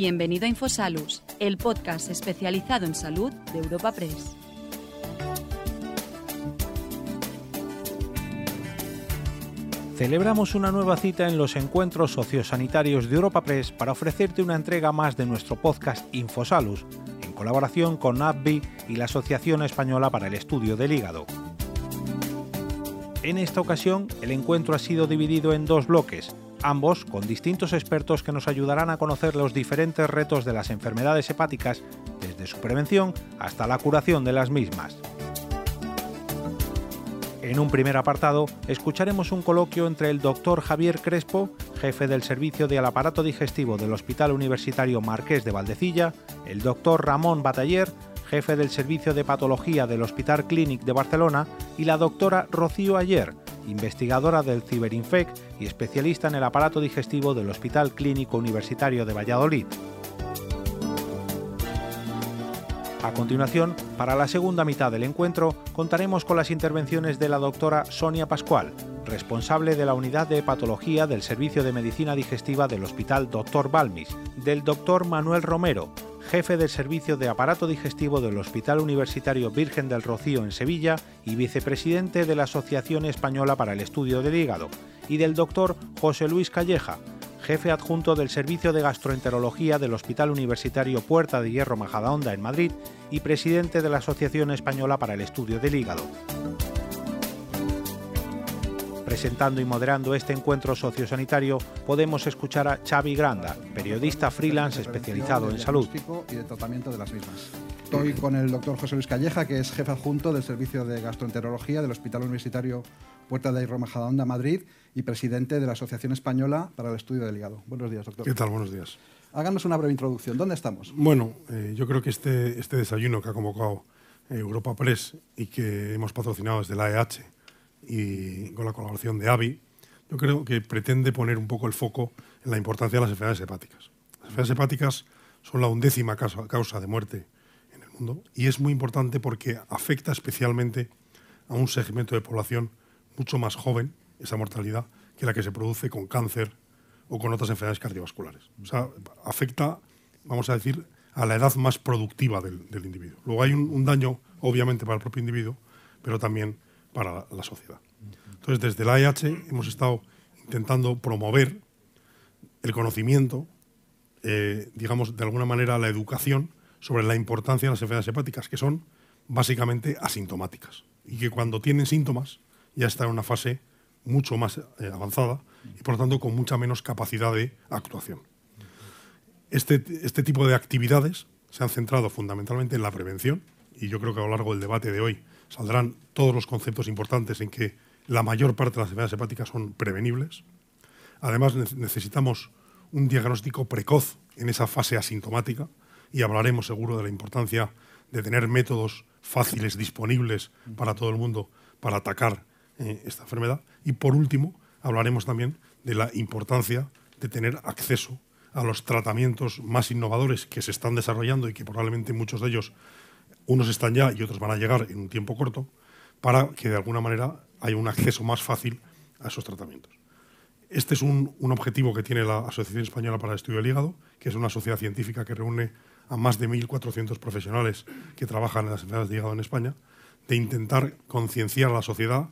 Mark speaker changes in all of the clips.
Speaker 1: Bienvenido a Infosalus, el podcast especializado en salud de Europa Press.
Speaker 2: Celebramos una nueva cita en los encuentros sociosanitarios de Europa Press para ofrecerte una entrega más de nuestro podcast Infosalus, en colaboración con AbbVie y la Asociación Española para el Estudio del Hígado. En esta ocasión, el encuentro ha sido dividido en dos bloques, ambos con distintos expertos que nos ayudarán a conocer los diferentes retos de las enfermedades hepáticas, desde su prevención hasta la curación de las mismas. En un primer apartado, escucharemos un coloquio entre el doctor Javier Crespo, jefe del servicio del aparato digestivo del Hospital Universitario Marqués de Valdecilla, el doctor Ramón Bataller, jefe del servicio de patología del Hospital Clínic de Barcelona, y la doctora Rocío Ayer, investigadora del Ciberinfec y especialista en el aparato digestivo del Hospital Clínico Universitario de Valladolid. A continuación, para la segunda mitad del encuentro, contaremos con las intervenciones de la doctora Sonia Pascual, responsable de la unidad de hepatología del Servicio de Medicina Digestiva del Hospital Dr. Balmis, del doctor Manuel Romero, jefe del Servicio de Aparato Digestivo del Hospital Universitario Virgen del Rocío en Sevilla y vicepresidente de la Asociación Española para el Estudio del Hígado, y del doctor José Luis Calleja, jefe adjunto del Servicio de Gastroenterología del Hospital Universitario Puerta de Hierro Majadahonda en Madrid y presidente de la Asociación Española para el Estudio del Hígado. Presentando y moderando este encuentro sociosanitario podemos escuchar a Xavi Granda, periodista freelance especializado en salud.
Speaker 3: Y de tratamiento de las mismas. Estoy con el doctor José Luis Calleja, que es jefe adjunto del Servicio de Gastroenterología del Hospital Universitario Puerta de Hierro Majadahonda, Madrid, y presidente de la Asociación Española para el Estudio del Hígado. Buenos días, doctor.
Speaker 4: ¿Qué tal? Buenos días.
Speaker 3: Háganos una breve introducción. ¿Dónde estamos?
Speaker 4: Bueno, eh, yo creo que este, este desayuno que ha convocado eh, Europa Press y que hemos patrocinado desde la AEH y con la colaboración de AVI, yo creo que pretende poner un poco el foco en la importancia de las enfermedades hepáticas. Las enfermedades hepáticas son la undécima causa, de muerte en el mundo y es muy importante porque afecta especialmente a un segmento de población mucho más joven, esa mortalidad, que la que se produce con cáncer o con otras enfermedades cardiovasculares. O sea, afecta, vamos a decir, a la edad más productiva del, individuo. Luego hay un, daño, obviamente, para el propio individuo, pero también para la, sociedad. Entonces, desde la AEH hemos estado intentando promover el conocimiento, eh, digamos, de alguna manera la educación sobre la importancia de las enfermedades hepáticas, que son básicamente asintomáticas y que cuando tienen síntomas ya está en una fase mucho más eh, avanzada y por lo tanto con mucha menos capacidad de actuación. Este, este tipo de actividades se han centrado fundamentalmente en la prevención y yo creo que a lo largo del debate de hoy saldrán todos los conceptos importantes en que la mayor parte de las enfermedades hepáticas son prevenibles. Además necesitamos un diagnóstico precoz en esa fase asintomática y hablaremos seguro de la importancia de tener métodos fáciles, disponibles para todo el mundo para atacar eh, esta enfermedad. Y por último, hablaremos también de la importancia de tener acceso a los tratamientos más innovadores que se están desarrollando y que probablemente muchos de ellos, unos están ya y otros van a llegar en un tiempo corto, para que de alguna manera haya un acceso más fácil a esos tratamientos. Este es un, objetivo que tiene la Asociación Española para el Estudio del Hígado, que es una sociedad científica que reúne a más de 1.400 profesionales que trabajan en las enfermedades de hígado en España, de intentar concienciar a la sociedad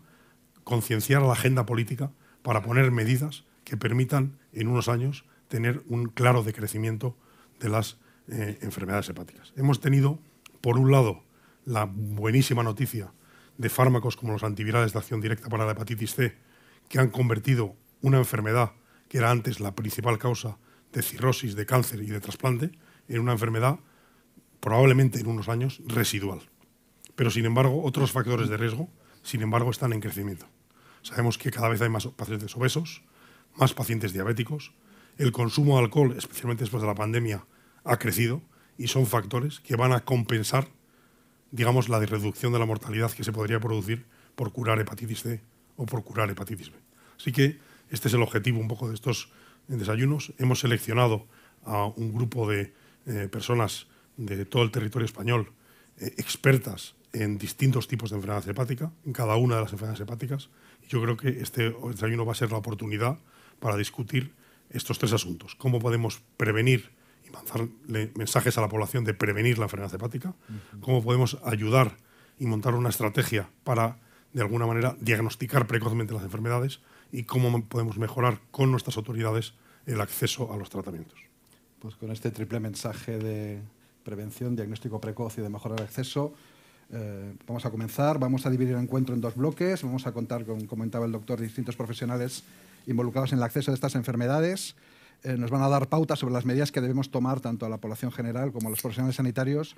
Speaker 4: concienciar a la agenda política para poner medidas que permitan en unos años tener un claro decrecimiento de las eh, enfermedades hepáticas. Hemos tenido, por un lado, la buenísima noticia de fármacos como los antivirales de acción directa para la hepatitis C, que han convertido una enfermedad que era antes la principal causa de cirrosis, de cáncer y de trasplante, en una enfermedad probablemente en unos años residual. Pero, sin embargo, otros factores de riesgo, sin embargo, están en crecimiento. Sabemos que cada vez hay más pacientes obesos, más pacientes diabéticos. El consumo de alcohol, especialmente después de la pandemia, ha crecido y son factores que van a compensar, digamos, la reducción de la mortalidad que se podría producir por curar hepatitis C o por curar hepatitis B. Así que este es el objetivo un poco de estos desayunos. Hemos seleccionado a un grupo de eh, personas de todo el territorio español, eh, expertas en distintos tipos de enfermedad hepática, en cada una de las enfermedades hepáticas, yo creo que este desayuno va a ser la oportunidad para discutir estos tres asuntos. Cómo podemos prevenir y mandarle mensajes a la población de prevenir la enfermedad hepática, cómo podemos ayudar y montar una estrategia para, de alguna manera, diagnosticar precozmente las enfermedades y cómo podemos mejorar con nuestras autoridades el acceso a los tratamientos.
Speaker 3: Pues con este triple mensaje de prevención, diagnóstico precoz y de mejorar el acceso, eh, vamos a comenzar. Vamos a dividir el encuentro en dos bloques. Vamos a contar, como comentaba el doctor, distintos profesionales involucrados en el acceso a estas enfermedades. Eh, nos van a dar pautas sobre las medidas que debemos tomar tanto a la población general como a los profesionales sanitarios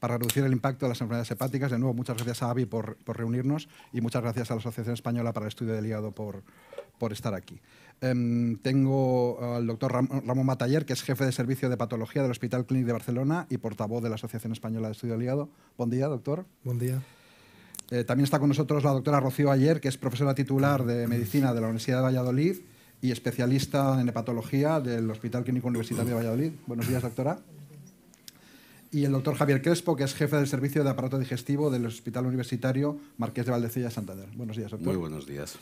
Speaker 3: para reducir el impacto de las enfermedades hepáticas. De nuevo, muchas gracias a AVI por, por reunirnos y muchas gracias a la Asociación Española para el Estudio del Hígado por, por estar aquí. Um, tengo al doctor Ram Ramón Mataller, que es jefe de servicio de patología del Hospital Clínic de Barcelona y portavoz de la Asociación Española de Estudio del Hígado. Buen día, doctor.
Speaker 5: Buen día.
Speaker 3: Eh, también está con nosotros la doctora Rocío Ayer, que es profesora titular de Medicina de la Universidad de Valladolid y especialista en hepatología del Hospital Clínico Universitario de Valladolid. Buenos días, doctora y el doctor Javier Crespo, que es jefe del servicio de aparato digestivo del Hospital Universitario Marqués de Valdecilla Santander. Buenos días, doctor.
Speaker 6: Muy buenos días.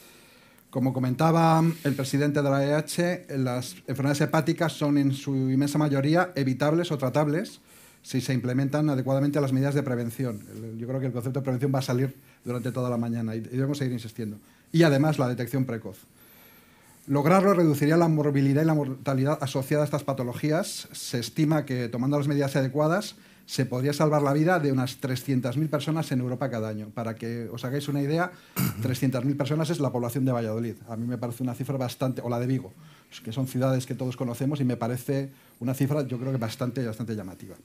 Speaker 3: Como comentaba el presidente de la EH, las enfermedades hepáticas son en su inmensa mayoría evitables o tratables si se implementan adecuadamente las medidas de prevención. Yo creo que el concepto de prevención va a salir durante toda la mañana y debemos seguir insistiendo. Y además la detección precoz. Lograrlo reduciría la morbilidad y la mortalidad asociada a estas patologías. Se estima que, tomando las medidas adecuadas, se podría salvar la vida de unas 300.000 personas en Europa cada año. Para que os hagáis una idea, 300.000 personas es la población de Valladolid. A mí me parece una cifra bastante, o la de Vigo, que son ciudades que todos conocemos y me parece una cifra, yo creo que bastante, bastante llamativa.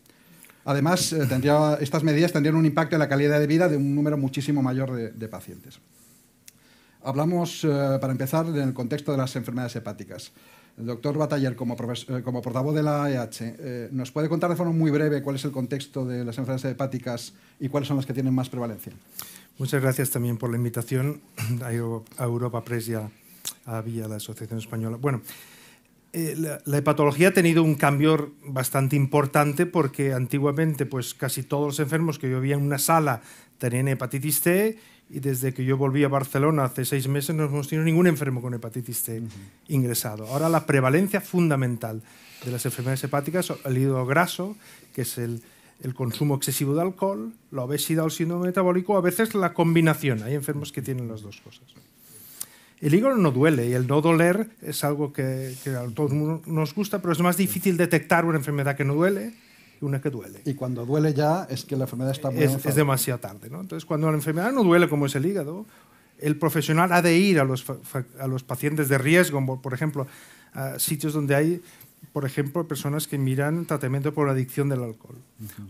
Speaker 3: Además, eh, tendría, estas medidas tendrían un impacto en la calidad de vida de un número muchísimo mayor de, de pacientes. Hablamos, eh, para empezar, en el contexto de las enfermedades hepáticas. El doctor Bataller, como, eh, como portavoz de la AEH, eh, ¿nos puede contar de forma muy breve cuál es el contexto de las enfermedades hepáticas y cuáles son las que tienen más prevalencia?
Speaker 5: Muchas gracias también por la invitación a Europa Press y a, Vía, la Asociación Española. Bueno, la, la, hepatología ha tenido un cambio bastante importante porque antiguamente pues casi todos los enfermos que veía en una sala tenían hepatitis C y desde que yo volví a Barcelona hace seis meses no hemos tenido ningún enfermo con hepatitis C ingresado. Ahora la prevalencia fundamental de las enfermedades hepáticas es el hígado graso, que es el, el consumo excesivo de alcohol, la obesidad o el síndrome metabólico, a veces la combinación. Hay enfermos que tienen las dos cosas. El hígado no duele y el no doler es algo que, que a todos nos gusta, pero es más difícil detectar una enfermedad que no duele una que duele.
Speaker 3: Y cuando duele ya es que la enfermedad está muy
Speaker 5: es, es demasiado tarde. ¿no? Entonces, cuando la enfermedad no duele, como es el hígado, el profesional ha de ir a los, a los pacientes de riesgo, por ejemplo, a sitios donde hay, por ejemplo, personas que miran tratamiento por adicción del alcohol.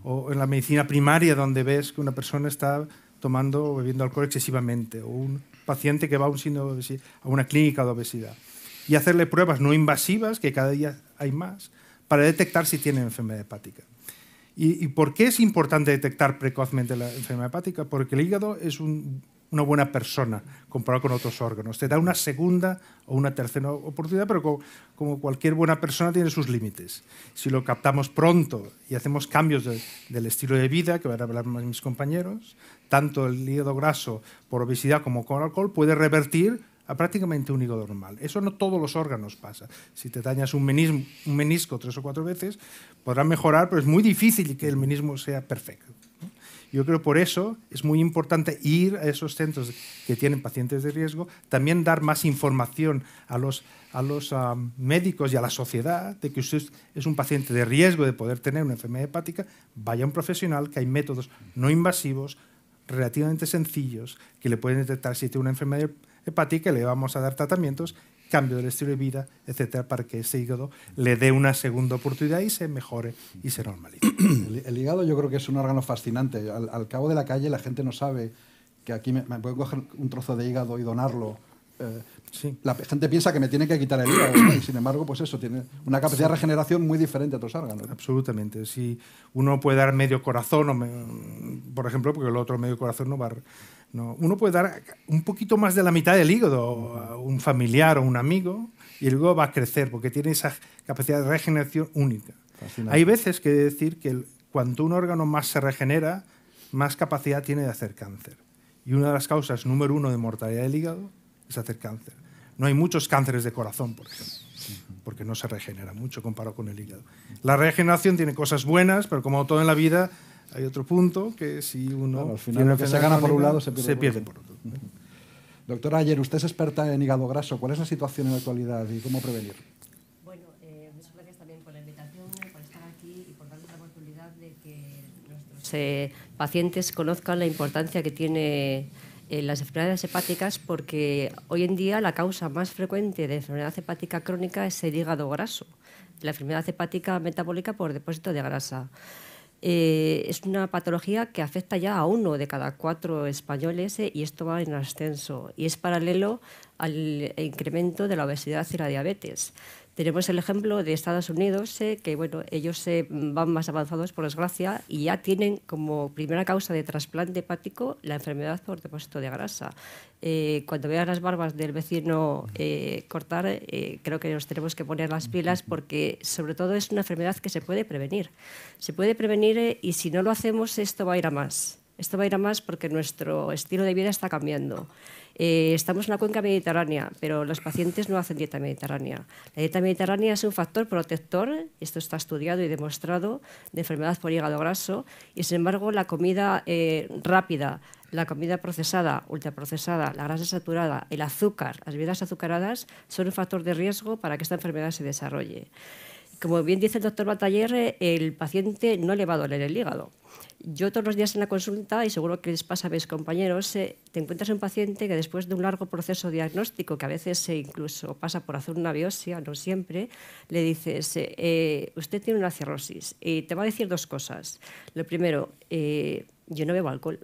Speaker 5: O en la medicina primaria, donde ves que una persona está tomando o bebiendo alcohol excesivamente. O un paciente que va a, un a una clínica de obesidad. Y hacerle pruebas no invasivas, que cada día hay más, para detectar si tiene enfermedad hepática. ¿Y, por qué es importante detectar precozmente la enfermedad hepática? Porque el hígado es una buena persona comparado con otros órganos. Te da una segunda o una tercera oportunidad, pero como, cualquier buena persona tiene sus límites. Si lo captamos pronto y hacemos cambios del estilo de vida, que van a hablar mis compañeros, tanto el hígado graso por obesidad como con alcohol puede revertir a prácticamente un hígado normal. Eso no todos los órganos pasa. Si te dañas un menisco, un menisco tres o cuatro veces, podrás mejorar, pero es muy difícil que el menismo sea perfecto. Yo creo por eso es muy importante ir a esos centros que tienen pacientes de riesgo, también dar más información a los, a los ah, médicos y a la sociedad de que usted es un paciente de riesgo de poder tener una enfermedad hepática, vaya a un profesional, que hay métodos no invasivos, relativamente sencillos, que le pueden detectar si tiene una enfermedad hepática, le vamos a dar tratamientos, cambio del estilo de vida, etcétera, para que ese hígado le dé una segunda oportunidad y se mejore y se normalice.
Speaker 3: El, hígado yo creo que es un órgano fascinante. Al, cabo de la calle la gente no sabe que aquí me, me puedo coger un trozo de hígado y donarlo. Eh, sí. La gente piensa que me tiene que quitar el hígado, y sin embargo, pues eso, tiene una capacidad de regeneración muy diferente a otros órganos.
Speaker 5: Absolutamente. Si uno puede dar medio corazón, o por ejemplo, porque el otro medio corazón no va, uno puede dar un poquito más de la mitad del hígado a un familiar o un amigo y luego va a crecer porque tiene esa capacidad de regeneración única. Hay veces que decir que cuanto un órgano más se regenera, más capacidad tiene de hacer cáncer. Y una de las causas número uno de mortalidad del hígado es hacer cáncer. No hay muchos cánceres de corazón, por ejemplo. porque no se regenera mucho comparado con el hígado. La regeneración tiene cosas buenas, pero como todo en la vida, hay otro punto que si uno...
Speaker 3: al final lo que se gana por un lado se
Speaker 5: pierde, por, otro.
Speaker 3: Doctora Ayer, usted es experta en hígado graso. ¿Cuál es la situación en la actualidad y cómo prevenir?
Speaker 6: Bueno, eh, muchas gracias también por la invitación, por estar aquí y por darnos la oportunidad de que nuestros eh, pacientes conozcan la importancia que tiene eh, las enfermedades hepáticas porque hoy en día la causa más frecuente de enfermedad hepática crónica es el hígado graso, la enfermedad hepática metabólica por depósito de grasa. Eh, es una patología que afecta ya a uno de cada cuatro españoles eh, y esto va en ascenso y es paralelo al incremento de la obesidad y la diabetes. Tenemos el ejemplo de Estados Unidos, eh, que bueno, ellos eh, van más avanzados por desgracia y ya tienen como primera causa de trasplante hepático la enfermedad por depósito de grasa. Eh, cuando vean las barbas del vecino cortar, creo que nos tenemos que poner las pilas porque sobre todo es una enfermedad que se puede prevenir. Se puede prevenir y si no lo hacemos esto va a ir a más. Esto va a ir a más porque nuestro estilo de vida está cambiando. Eh, estamos en la cuenca mediterránea, pero los pacientes no hacen dieta mediterránea. La dieta mediterránea es un factor protector, esto está estudiado y demostrado, de enfermedad por hígado graso, y sin embargo la comida eh, rápida, la comida procesada, ultraprocesada, la grasa saturada, el azúcar, las bebidas azucaradas son un factor de riesgo para que esta enfermedad se desarrolle. Como bien dice el doctor Bataller, el paciente no le va a doler el hígado yo todos los días en la consulta, y seguro que les pasa a mis compañeros, eh, te encuentras un paciente que después de un largo proceso diagnóstico, que a veces incluso pasa por hacer una biopsia, no siempre, le dices, eh, eh, usted tiene una cirrosis. Y te va a decir dos cosas. Lo primero, yo no bebo alcohol.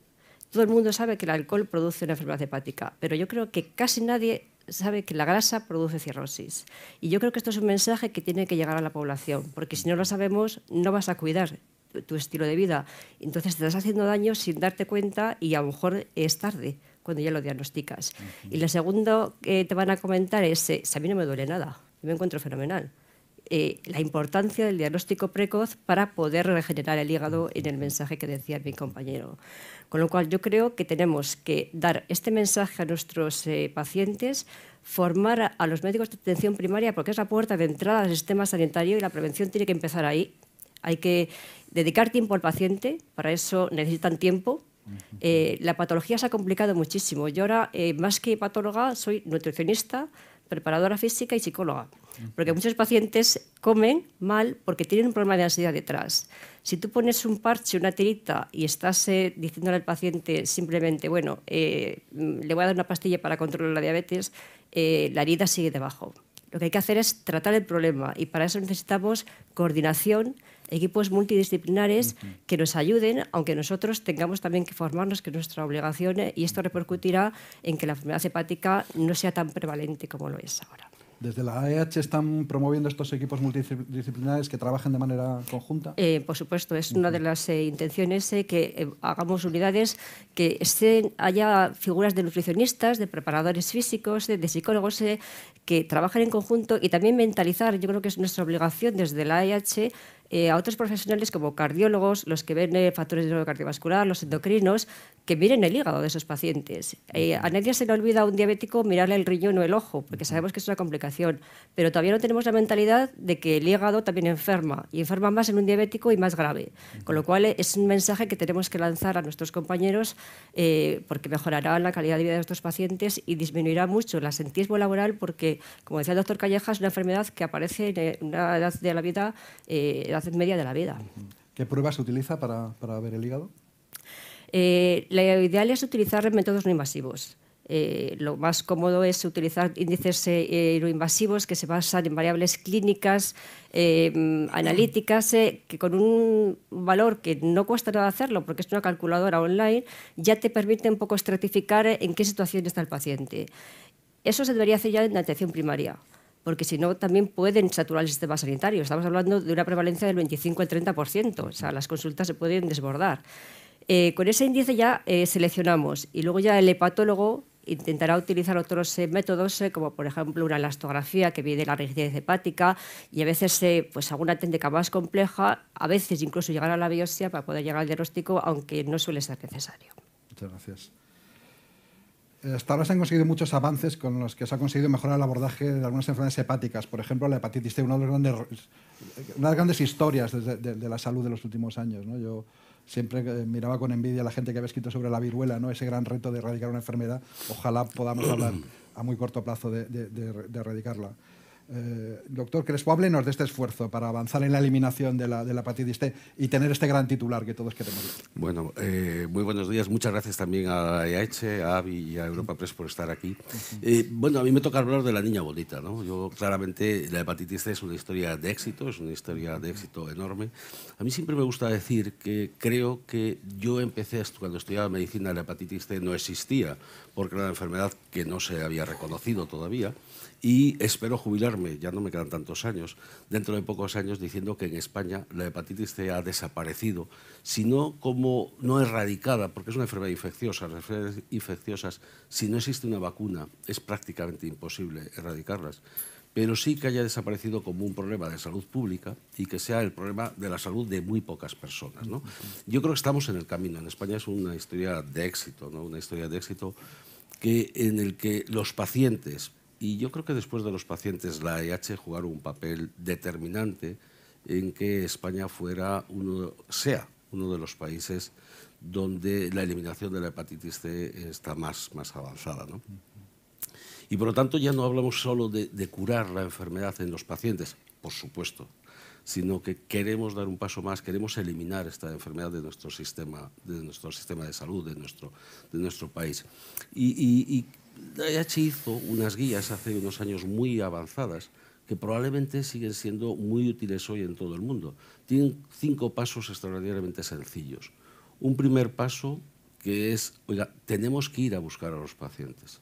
Speaker 6: Todo el mundo sabe que el alcohol produce una enfermedad hepática, pero yo creo que casi nadie sabe que la grasa produce cirrosis. Y yo creo que esto es un mensaje que tiene que llegar a la población, porque si no lo sabemos, no vas a cuidar tu estilo de vida. Entonces te estás haciendo daño sin darte cuenta y a lo mejor es tarde cuando ya lo diagnosticas. Y lo segundo que te van a comentar es, eh, si a mí no me duele nada, me encuentro fenomenal. Eh, la importancia del diagnóstico precoz para poder regenerar el hígado en el mensaje que decía mi compañero. Con lo cual yo creo que tenemos que dar este mensaje a nuestros eh, pacientes, formar a los médicos de atención primaria porque es la puerta de entrada al sistema sanitario y la prevención tiene que empezar ahí. Hay que dedicar tiempo al paciente, para eso necesitan tiempo. Eh, la patología se ha complicado muchísimo. Yo ahora, eh, más que patóloga, soy nutricionista, preparadora física y psicóloga. Porque muchos pacientes comen mal porque tienen un problema de ansiedad detrás. Si tú pones un parche, una tirita y estás eh, diciéndole al paciente simplemente, bueno, le voy a dar una pastilla para controlar la diabetes, la herida sigue debajo. Lo que hay que hacer es tratar el problema y para eso necesitamos coordinación equipos multidisciplinares que nos ayuden, aunque nosotros tengamos también que formarnos, que es nuestra obligación, eh, y esto repercutirá en que la enfermedad hepática no sea tan prevalente como lo es ahora.
Speaker 3: ¿Desde la AEH están promoviendo estos equipos multidisciplinares que trabajen de manera conjunta?
Speaker 6: Eh, por supuesto, es una de las eh, intenciones que hagamos unidades que estén, haya figuras de nutricionistas, de preparadores físicos, de, psicólogos que trabajen en conjunto y también mentalizar, yo creo que es nuestra obligación desde la AEH eh, a otros profesionales como cardiólogos, los que ven eh, factores de cardiovascular, los endocrinos, que miren el hígado de esos pacientes. Eh, a nadie se le olvida a un diabético mirarle el riñón o el ojo, porque sabemos que es una complicación, pero todavía no tenemos la mentalidad de que el hígado también enferma, y enferma más en un diabético y más grave. Con lo cual es un mensaje que tenemos que lanzar a nuestros compañeros porque mejorará la calidad de vida de nuestros pacientes y disminuirá mucho el asentismo laboral porque, como decía el doctor Calleja, es una enfermedad que aparece en una edad de la vida, media de la vida.
Speaker 3: ¿Qué pruebas se utiliza para, ver el hígado?
Speaker 6: Eh, lo ideal es utilizar métodos no invasivos. Eh, lo más cómodo es utilizar índices eh, no invasivos que se basan en variables clínicas, analíticas, que con un valor que no cuesta nada hacerlo, porque es una calculadora online, ya te permite un poco estratificar en qué situación está el paciente. Eso se debería hacer ya en la atención primaria porque si no también pueden saturar el sistema sanitario. Estamos hablando de una prevalencia del 25 al 30%, o sea, las consultas se pueden desbordar. Eh, con ese índice ya eh, seleccionamos y luego ya el hepatólogo intentará utilizar otros eh, métodos, como por ejemplo una elastografía que mide la rigidez hepática y a veces pues alguna técnica más compleja, a veces incluso llegar a la biopsia para poder llegar al diagnóstico, aunque no suele ser necesario.
Speaker 3: Muchas gracias. Hasta ahora se han conseguido muchos avances con los que se ha conseguido mejorar el abordaje de algunas enfermedades hepáticas. Por ejemplo, la hepatitis C, una de las grandes, grandes historias de, la salud de los últimos años. Yo siempre eh, miraba con envidia a la gente que había escrito sobre la viruela, ¿no? ese gran reto de erradicar una enfermedad. Ojalá podamos hablar a muy corto plazo de erradicarla. Eh, doctor Crespo, háblenos de este esfuerzo para avanzar en la eliminación de la, de la hepatitis T y tener este gran titular que todos queremos.
Speaker 7: Bueno, eh, muy buenos días. Muchas gracias también a EH, a AVI y a Europa Press por estar aquí. Eh, bueno, a mí me toca hablar de la niña bonita. ¿no? Yo, claramente, la hepatitis C es una historia de éxito, es una historia de éxito enorme. A mí siempre me gusta decir que creo que yo empecé, cuando estudiaba medicina, la hepatitis C no existía, porque era una enfermedad que no se había reconocido todavía y espero jubilarme, ya no me quedan tantos años, dentro de pocos años diciendo que en España la hepatitis C ha desaparecido, sino como no erradicada, porque es una enfermedad infecciosa. Las enfermedades infecciosas, si no existe una vacuna, es prácticamente imposible erradicarlas, pero sí que haya desaparecido como un problema de salud pública y que sea el problema de la salud de muy pocas personas. ¿no? Yo creo que estamos en el camino. En España es una historia de éxito, ¿no? una historia de éxito que, en el que los pacientes y yo creo que después de los pacientes, la AIH jugaron un papel determinante en que España fuera uno, sea uno de los países donde la eliminación de la hepatitis C está más, más avanzada. ¿no? Y por lo tanto ya no hablamos solo de, de, curar la enfermedad en los pacientes, por supuesto, sino que queremos dar un paso más, queremos eliminar esta enfermedad de nuestro sistema de, nuestro sistema de salud, de nuestro, de nuestro país. Y, y, y IH hizo unas guías hace unos años muy avanzadas que probablemente siguen siendo muy útiles hoy en todo el mundo. Tienen cinco pasos extraordinariamente sencillos. Un primer paso que es, oiga, tenemos que ir a buscar a los pacientes.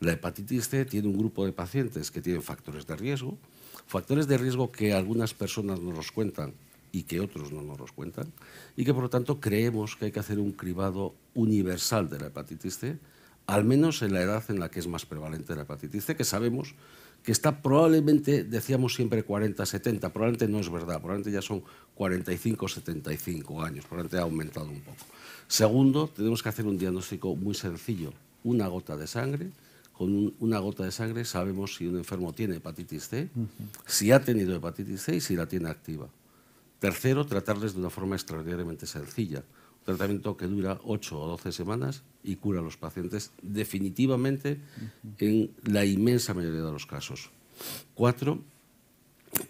Speaker 7: La hepatitis C tiene un grupo de pacientes que tienen factores de riesgo, factores de riesgo que algunas personas nos los cuentan y que otros no nos los cuentan, y que por lo tanto creemos que hay que hacer un cribado universal de la hepatitis C al menos en la edad en la que es más prevalente la hepatitis C, que sabemos que está probablemente, decíamos siempre 40, 70, probablemente no es verdad, probablemente ya son 45, 75 años, probablemente ha aumentado un poco. Segundo, tenemos que hacer un diagnóstico muy sencillo, una gota de sangre, con un, una gota de sangre sabemos si un enfermo tiene hepatitis C, uh -huh. si ha tenido hepatitis C y si la tiene activa. Tercero, tratarles de una forma extraordinariamente sencilla tratamiento que dura 8 o 12 semanas y cura a los pacientes definitivamente en la inmensa mayoría de los casos. Cuatro,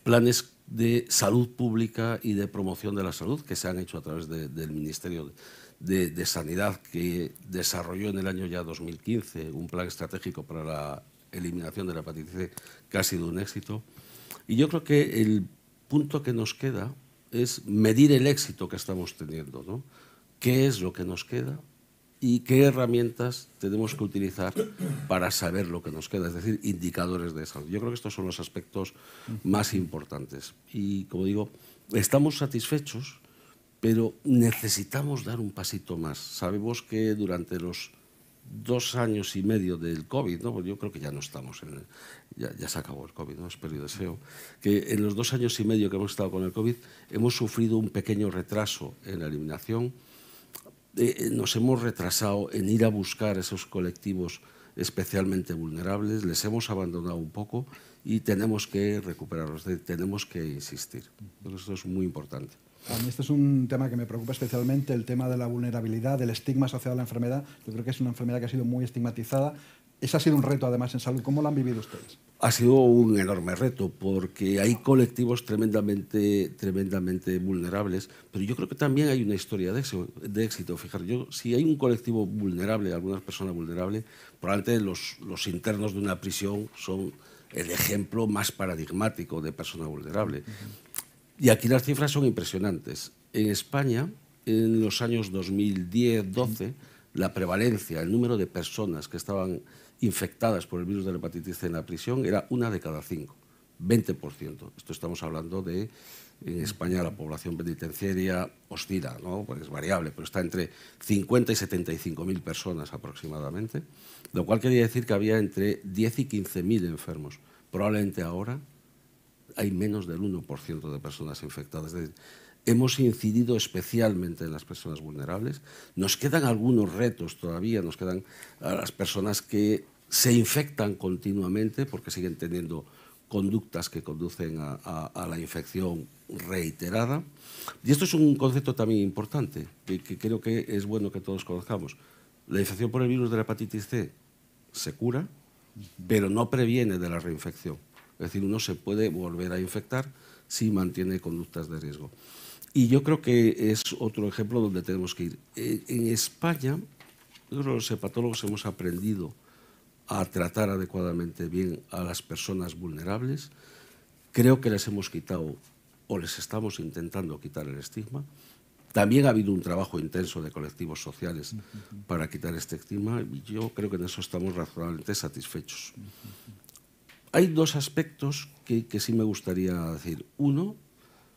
Speaker 7: planes de salud pública y de promoción de la salud que se han hecho a través de, del Ministerio de, de, Sanidad que desarrolló en el año ya 2015 un plan estratégico para la eliminación de la hepatitis C que ha sido un éxito. Y yo creo que el punto que nos queda es medir el éxito que estamos teniendo. ¿no? Qué es lo que nos queda y qué herramientas tenemos que utilizar para saber lo que nos queda, es decir, indicadores de salud. Yo creo que estos son los aspectos más importantes. Y como digo, estamos satisfechos, pero necesitamos dar un pasito más. Sabemos que durante los dos años y medio del COVID, ¿no? Pues yo creo que ya no estamos en el, ya, ya, se acabó el COVID, ¿no? espero y deseo, que en los dos años y medio que hemos estado con el COVID hemos sufrido un pequeño retraso en la eliminación eh, nos hemos retrasado en ir a buscar esos colectivos especialmente vulnerables, les hemos abandonado un poco y tenemos que recuperarlos, tenemos que insistir. Pero esto es muy importante.
Speaker 3: A mí este es un tema que me preocupa especialmente, el tema de la vulnerabilidad, del estigma asociado a la enfermedad. Yo creo que es una enfermedad que ha sido muy estigmatizada. Ese ha sido un reto, además, en salud. ¿Cómo lo han vivido ustedes?
Speaker 7: Ha sido un enorme reto porque hay colectivos tremendamente, tremendamente vulnerables, pero yo creo que también hay una historia de, de éxito. Yo, si hay un colectivo vulnerable, algunas personas vulnerables, probablemente los, los internos de una prisión son el ejemplo más paradigmático de persona vulnerable. Y aquí las cifras son impresionantes. En España, en los años 2010-12, uh -huh. la prevalencia, el número de personas que estaban infectadas por el virus de la hepatitis C en la prisión era una de cada cinco, 20%. Esto estamos hablando de, en España la población penitenciaria oscila, ¿no? pues es variable, pero está entre 50 y 75 mil personas aproximadamente, lo cual quería decir que había entre 10 y 15 mil enfermos. Probablemente ahora hay menos del 1% de personas infectadas. Es decir, hemos incidido especialmente en las personas vulnerables. Nos quedan algunos retos todavía, nos quedan a las personas que se infectan continuamente porque siguen teniendo conductas que conducen a, la infección reiterada. Y esto es un concepto también importante, que, que creo que es bueno que todos conozcamos. La infección por el virus de la hepatitis C se cura, pero no previene de la reinfección. Es decir, uno se puede volver a infectar si mantiene conductas de riesgo. Y yo creo que es otro ejemplo donde tenemos que ir. Eh, en España, los hepatólogos hemos aprendido a tratar adecuadamente bien a las personas vulnerables. Creo que les hemos quitado o les estamos intentando quitar el estigma. También ha habido un trabajo intenso de colectivos sociales para quitar este estigma y yo creo que en eso estamos razonablemente satisfechos. Hay dos aspectos que, que sí me gustaría decir. Uno,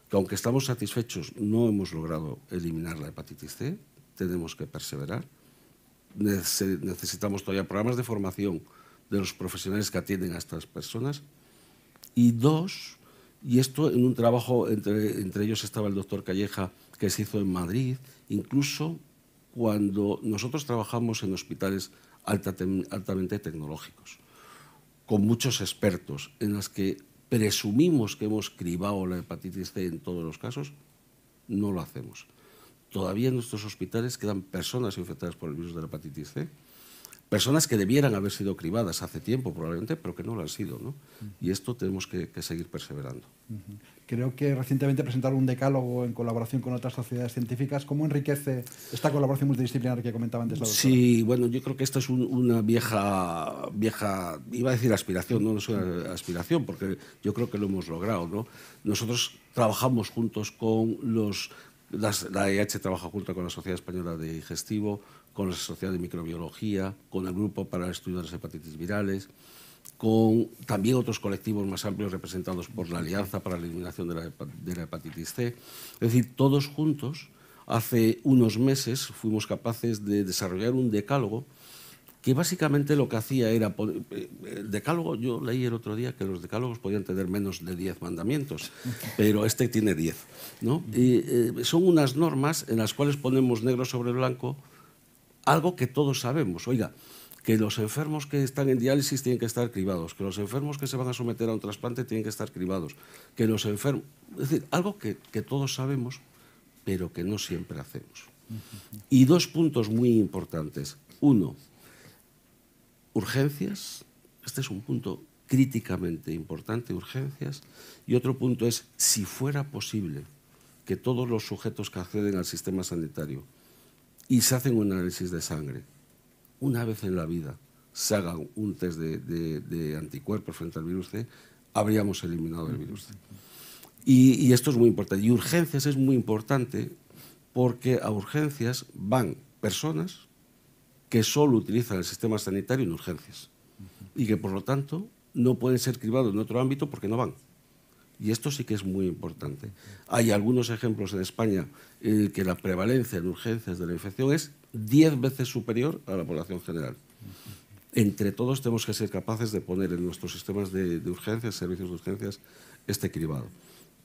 Speaker 7: que aunque estamos satisfechos, no hemos logrado eliminar la hepatitis C, tenemos que perseverar. Necesitamos todavía programas de formación de los profesionales que atienden a estas personas. Y dos, y esto en un trabajo, entre, entre ellos estaba el doctor Calleja, que se hizo en Madrid, incluso cuando nosotros trabajamos en hospitales altamente tecnológicos, con muchos expertos, en los que presumimos que hemos cribado la hepatitis C en todos los casos, no lo hacemos. Todavía en nuestros hospitales quedan personas infectadas por el virus de la hepatitis C personas que debieran haber sido cribadas hace tiempo probablemente, pero que no lo han sido. ¿no? Y esto tenemos que, seguir perseverando.
Speaker 3: Creo que recientemente presentaron un decálogo en colaboración con otras sociedades científicas. ¿Cómo enriquece esta colaboración multidisciplinar que comentaba antes la doctora?
Speaker 7: Sí, bueno, yo creo que esta es una vieja, vieja, iba a decir aspiración, no, es una aspiración, porque yo creo que lo hemos logrado. ¿no? Nosotros trabajamos juntos con los... la EH trabaja junto con la Sociedad Española de Digestivo, con la Sociedad de Microbiología, con el Grupo para el Estudio de las Hepatitis Virales, con también otros colectivos más amplios representados por la Alianza para la Eliminación de la, Hepatitis C. Es decir, todos juntos, hace unos meses fuimos capaces de desarrollar un decálogo que básicamente lo que hacía era... Eh, el decálogo, yo leí el otro día que los decálogos podían tener menos de 10 mandamientos, pero este tiene 10. ¿no? Y, eh, son unas normas en las cuales ponemos negro sobre blanco algo que todos sabemos. Oiga, que los enfermos que están en diálisis tienen que estar cribados, que los enfermos que se van a someter a un trasplante tienen que estar cribados, que los enfermos... Es decir, algo que, que todos sabemos, pero que no siempre hacemos. Y dos puntos muy importantes. Uno, urgencias. Este es un punto críticamente importante, urgencias. Y otro punto es, si fuera posible que todos los sujetos que acceden al sistema sanitario y se hacen un análisis de sangre. Una vez en la vida se hagan un test de, anticuerpos frente al virus C, habríamos eliminado el virus C. Y, esto es muy importante. Y urgencias es muy importante porque a urgencias van personas que solo utilizan el sistema sanitario en urgencias y que por lo tanto no pueden ser cribados en otro ámbito porque no van. Y esto sí que es muy importante. Hay algunos ejemplos en España en que la prevalencia en urgencias de la infección es 10 veces superior a la población general. Entre todos tenemos que ser capaces de poner en nuestros sistemas de, urgencias, servicios de urgencias, este cribado.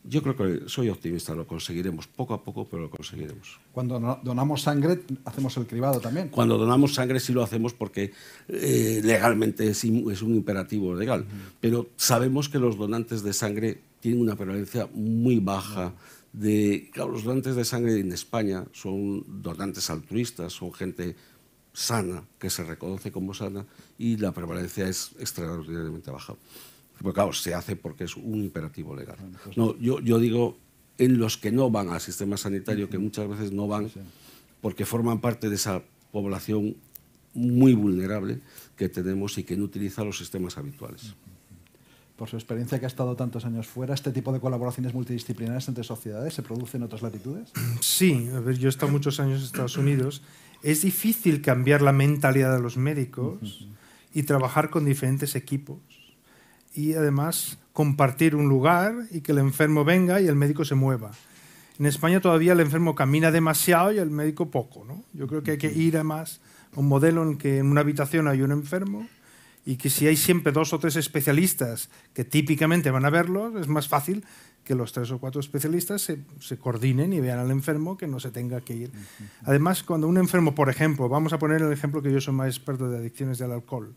Speaker 7: Yo creo que soy optimista, lo conseguiremos poco a poco, pero lo conseguiremos.
Speaker 3: Cuando donamos sangre, hacemos el cribado también.
Speaker 7: Cuando donamos sangre sí lo hacemos porque eh, legalmente es, un imperativo legal, pero sabemos que los donantes de sangre tienen una prevalencia muy baja de... los donantes de sangre en España son donantes altruistas, son gente sana, que se reconoce como sana, y la prevalencia es extraordinariamente baja. Pero claro, se hace porque es un imperativo legal. Pues no, yo, yo digo en los que no van al sistema sanitario, que muchas veces no van porque forman parte de esa población muy vulnerable que tenemos y que no utiliza los sistemas habituales
Speaker 3: por su experiencia que ha estado tantos años fuera, ¿este tipo de colaboraciones multidisciplinares entre sociedades se producen en otras latitudes?
Speaker 5: Sí, a ver, yo he estado muchos años en Estados Unidos. Es difícil cambiar la mentalidad de los médicos y trabajar con diferentes equipos. Y además compartir un lugar y que el enfermo venga y el médico se mueva. En España todavía el enfermo camina demasiado y el médico poco. ¿no? Yo creo que hay que ir a más a un modelo en que en una habitación hay un enfermo y que si hay siempre dos o tres especialistas que típicamente van a verlo, es más fácil que los tres o cuatro especialistas se, se, coordinen y vean al enfermo que no se tenga que ir. Además, cuando un enfermo, por ejemplo, vamos a poner el ejemplo que yo soy más experto de adicciones del alcohol,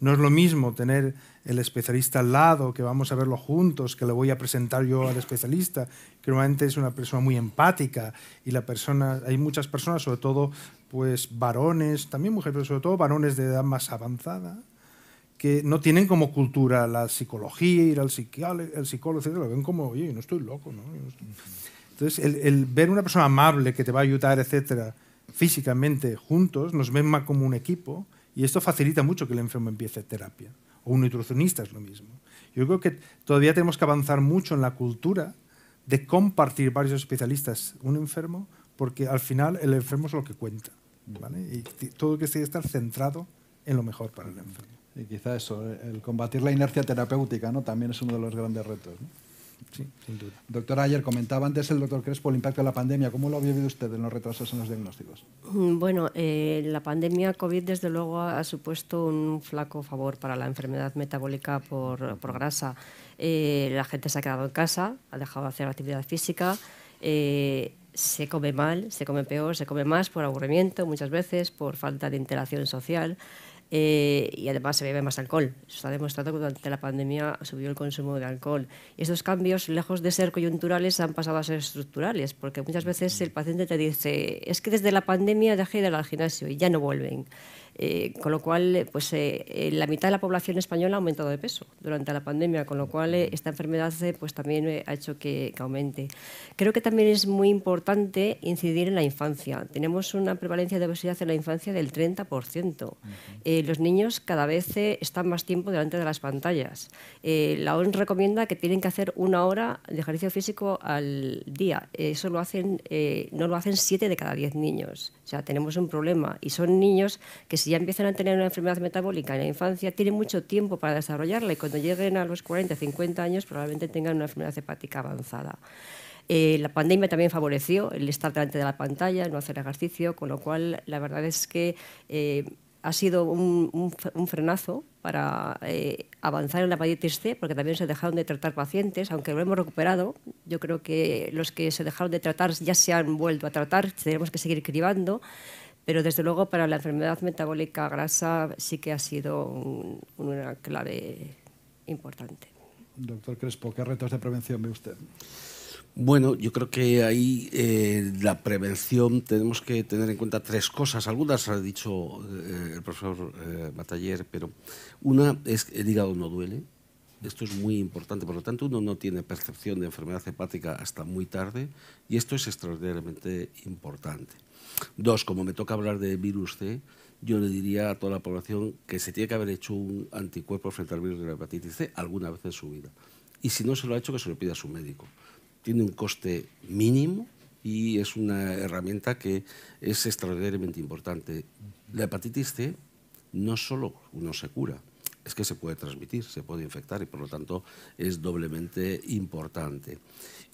Speaker 5: no es lo mismo tener el especialista al lado, que vamos a verlo juntos, que le voy a presentar yo al especialista, que normalmente es una persona muy empática y la persona, hay muchas personas, sobre todo pues varones, también mujeres, pero sobre todo varones de edad más avanzada, que no tienen como cultura la psicología, ir al psicólogo, el psicólogo, etc. Lo ven como, oye, no estoy loco, ¿no? Entonces, el, el, ver una persona amable que te va a ayudar, etcétera, físicamente juntos, nos ven más como un equipo y esto facilita mucho que el enfermo empiece terapia. O un nutricionista es lo mismo. Yo creo que todavía tenemos que avanzar mucho en la cultura de compartir varios especialistas un enfermo, porque al final el enfermo es lo que cuenta. ¿vale? Y todo que que estar centrado en lo mejor para el enfermo.
Speaker 3: Y quizá eso, el combatir la inercia terapéutica ¿no? también es uno de los grandes retos.
Speaker 5: Sí, sin duda.
Speaker 3: Doctor Ayer, comentaba antes el doctor Crespo el impacto de la pandemia. ¿Cómo lo ha vivido usted en los retrasos en los diagnósticos?
Speaker 6: Mm, bueno, eh, la pandemia COVID desde luego ha supuesto un flaco favor para la enfermedad metabólica por, por grasa. Eh, la gente se ha quedado en casa, ha dejado de hacer actividad física. Eh, se come mal, se come peor, se come más por aburrimiento muchas veces, por falta de interacción social. Eh, y además se bebe más alcohol. Eso está demostrado que durante la pandemia subió el consumo de alcohol. Y estos cambios, lejos de ser coyunturales, han pasado a ser estructurales, porque muchas veces el paciente te dice, es que desde la pandemia dejé de ir al gimnasio y ya no vuelven. Eh, con lo cual, pues, eh, la mitad de la población española ha aumentado de peso durante la pandemia, con lo cual eh, esta enfermedad pues, también ha hecho que, que, aumente. Creo que también es muy importante incidir en la infancia. Tenemos una prevalencia de obesidad en la infancia del 30%. los niños cada vez están más tiempo delante de las pantallas. la ONU recomienda que tienen que hacer una hora de ejercicio físico al día. Eso lo hacen, no lo hacen 7 de cada 10 niños. O sea, tenemos un problema y son niños que si ya empiezan a tener una enfermedad metabólica en la infancia, tienen mucho tiempo para desarrollarla y cuando lleguen a los 40, 50 años probablemente tengan una enfermedad hepática avanzada. Eh, la pandemia también favoreció el estar delante de la pantalla, no hacer ejercicio, con lo cual la verdad es que eh, ha sido un, un, un frenazo para eh, avanzar en la hepatitis C, porque también se dejaron de tratar pacientes, aunque lo hemos recuperado. Yo creo que los que se dejaron de tratar ya se han vuelto a tratar, tenemos que seguir cribando, pero desde luego para la enfermedad metabólica grasa sí que ha sido un, una clave importante.
Speaker 3: Doctor Crespo, ¿qué retos de prevención ve usted?
Speaker 7: Bueno, yo creo que ahí eh, la prevención tenemos que tener en cuenta tres cosas. Algunas ha dicho eh, el profesor eh, Bataller, pero una es el hígado no duele. Esto es muy importante, por lo tanto uno no tiene percepción de enfermedad hepática hasta muy tarde y esto es extraordinariamente importante. Dos, como me toca hablar de virus C, yo le diría a toda la población que se tiene que haber hecho un anticuerpo frente al virus de la hepatitis C alguna vez en su vida. Y si no se lo ha hecho, que se lo pida a su médico tiene un coste mínimo y es una herramienta que es extraordinariamente importante. La hepatitis C no solo uno se cura, es que se puede transmitir, se puede infectar y por lo tanto es doblemente importante.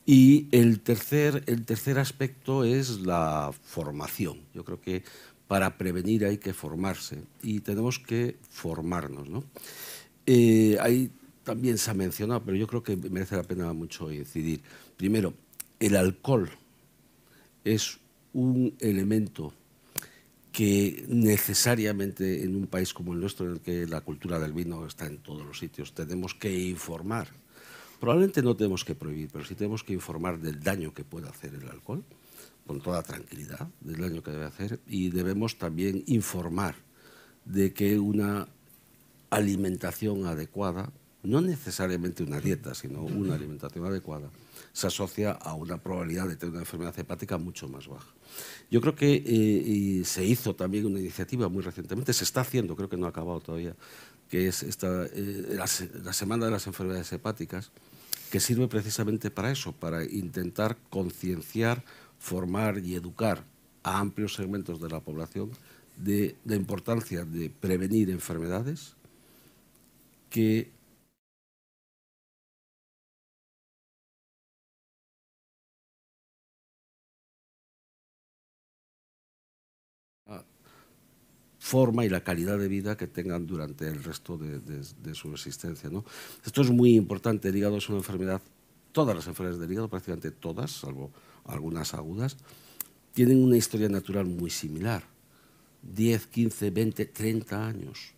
Speaker 7: Y el tercer, el tercer aspecto es la formación. Yo creo que para prevenir hay que formarse y tenemos que formarnos. ¿no? Eh, hay también se ha mencionado, pero yo creo que merece la pena mucho incidir. Primero, el alcohol es un elemento que necesariamente en un país como el nuestro, en el que la cultura del vino está en todos los sitios, tenemos que informar. Probablemente no tenemos que prohibir, pero sí tenemos que informar del daño que puede hacer el alcohol, con toda tranquilidad, del daño que debe hacer, y debemos también informar de que una alimentación adecuada no necesariamente una dieta, sino una alimentación adecuada, se asocia a una probabilidad de tener una enfermedad hepática mucho más baja. Yo creo que eh, se hizo también una iniciativa muy recientemente, se está haciendo, creo que no ha acabado todavía, que es esta, eh, la, la Semana de las Enfermedades Hepáticas, que sirve precisamente para eso, para intentar concienciar, formar y educar a amplios segmentos de la población de la importancia de prevenir enfermedades que forma y la calidad de vida que tengan durante el resto de, su existencia. Esto es muy importante. El hígado es una enfermedad, todas las enfermedades del hígado, prácticamente todas, salvo algunas agudas, tienen una historia natural muy similar. 10, 15, 20, 30 años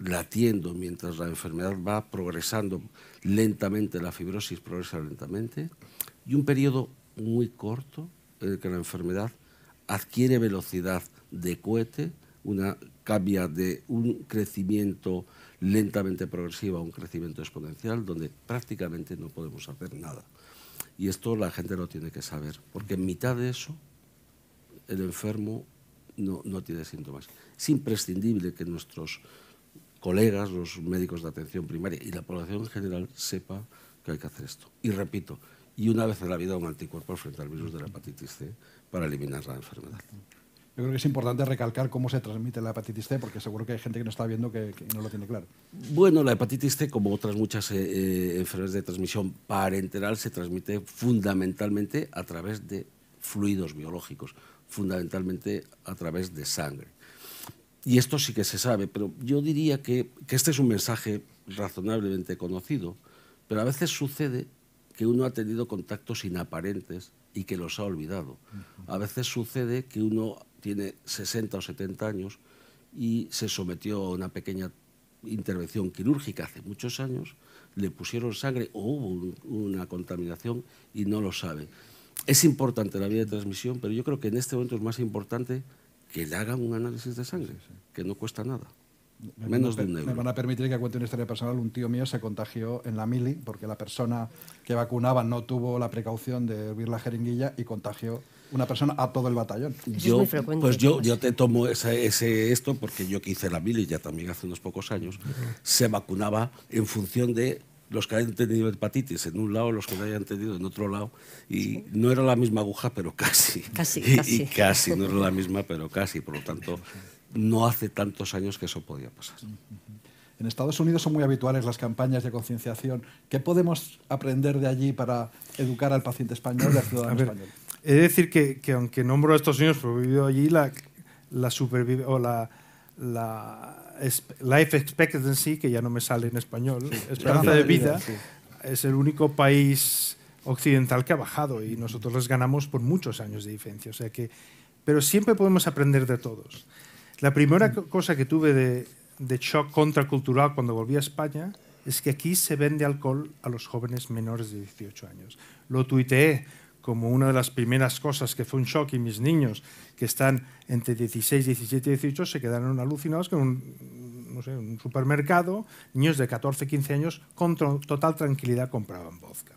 Speaker 7: latiendo mientras la enfermedad va progresando lentamente, la fibrosis progresa lentamente, y un periodo muy corto en el que la enfermedad adquiere velocidad de cohete, una cambia de un crecimiento lentamente progresivo a un crecimiento exponencial, donde prácticamente no podemos hacer nada. Y esto la gente lo tiene que saber, porque en mitad de eso el enfermo no, no tiene síntomas. Es imprescindible que nuestros colegas, los médicos de atención primaria y la población en general sepa que hay que hacer esto. Y repito, y una vez en la vida un anticuerpo frente al virus de la hepatitis C para eliminar la enfermedad.
Speaker 3: Yo creo que es importante recalcar cómo se transmite la hepatitis C, porque seguro que hay gente que no está viendo que, no lo tiene claro.
Speaker 7: Bueno, la hepatitis C, como otras muchas eh, eh, enfermedades de transmisión parenteral, se transmite fundamentalmente a través de fluidos biológicos, fundamentalmente a través de sangre. Y esto sí que se sabe, pero yo diría que, que este es un mensaje razonablemente conocido, pero a veces sucede que uno ha tenido contactos inaparentes y que los ha olvidado. A veces sucede que uno tiene 60 o 70 años y se sometió a una pequeña intervención quirúrgica hace muchos años, le pusieron sangre o hubo una contaminación y no lo sabe. Es importante la vía de transmisión, pero yo creo que en este momento es más importante que le hagan un análisis de sangre, que no cuesta nada. Menos de un euro.
Speaker 3: Me van a permitir que cuente una historia personal. Un tío mío se contagió en la mili porque la persona que vacunaba no tuvo la precaución de hervir la jeringuilla y contagió una persona a todo el batallón.
Speaker 7: Yo, pues yo, yo te tomo ese, ese, esto porque yo que hice la mili ya también hace unos pocos años, se vacunaba en función de los que hayan tenido hepatitis en un lado, los que no hayan tenido en otro lado. Y no era la misma aguja, pero casi.
Speaker 6: Casi,
Speaker 7: casi. Y casi, no era la misma, pero casi. Por lo tanto, no hace tantos años que eso podía pasar.
Speaker 3: En Estados Unidos son muy habituales las campañas de concienciación. ¿Qué podemos aprender de allí para educar al paciente español y al ciudadano español?
Speaker 5: He de decir que, que, aunque nombro a Estados Unidos, porque he vivido allí, la, la, o la, la life expectancy, que ya no me sale en español, esperanza de vida, es el único país occidental que ha bajado y nosotros les ganamos por muchos años de diferencia. O sea que, pero siempre podemos aprender de todos. La primera cosa que tuve de, de shock contracultural cuando volví a España es que aquí se vende alcohol a los jóvenes menores de 18 años. Lo tuiteé como una de las primeras cosas que fue un shock y mis niños que están entre 16, 17 y 18 se quedaron alucinados con un, un supermercado, niños de 14, 15 años con total tranquilidad compraban vodka.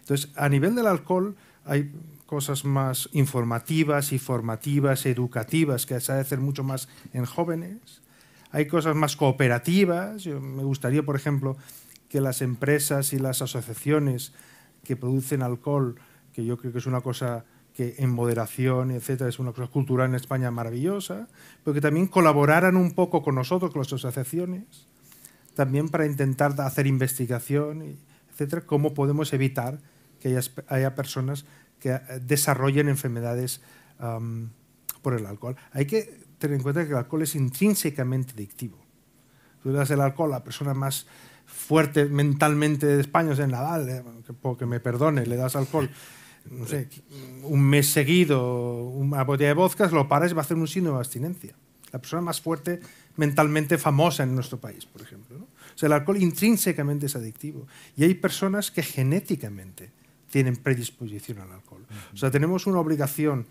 Speaker 5: Entonces, a nivel del alcohol hay cosas más informativas y formativas, educativas, que se ha de hacer mucho más en jóvenes. Hay cosas más cooperativas. Yo me gustaría, por ejemplo, que las empresas y las asociaciones que producen alcohol que yo creo que es una cosa que en moderación, etcétera, es una cosa cultural en España maravillosa, pero que también colaboraran un poco con nosotros, con las asociaciones, también para intentar hacer investigación, etcétera, cómo podemos evitar que haya, personas que eh, desarrollen enfermedades por el alcohol. Hay que tener en cuenta que el alcohol es intrínsecamente adictivo. Tú das el alcohol a la persona más fuerte mentalmente de España, es Nadal, eh, que, que me perdone, le das alcohol no sé, un mes seguido una botella de vodka, lo paras y va a hacer un signo de abstinencia. La persona más fuerte mentalmente famosa en nuestro país, por ejemplo. O sea, el alcohol intrínsecamente es adictivo. Y hay personas que genéticamente tienen predisposición al alcohol. O sea, tenemos una obligación,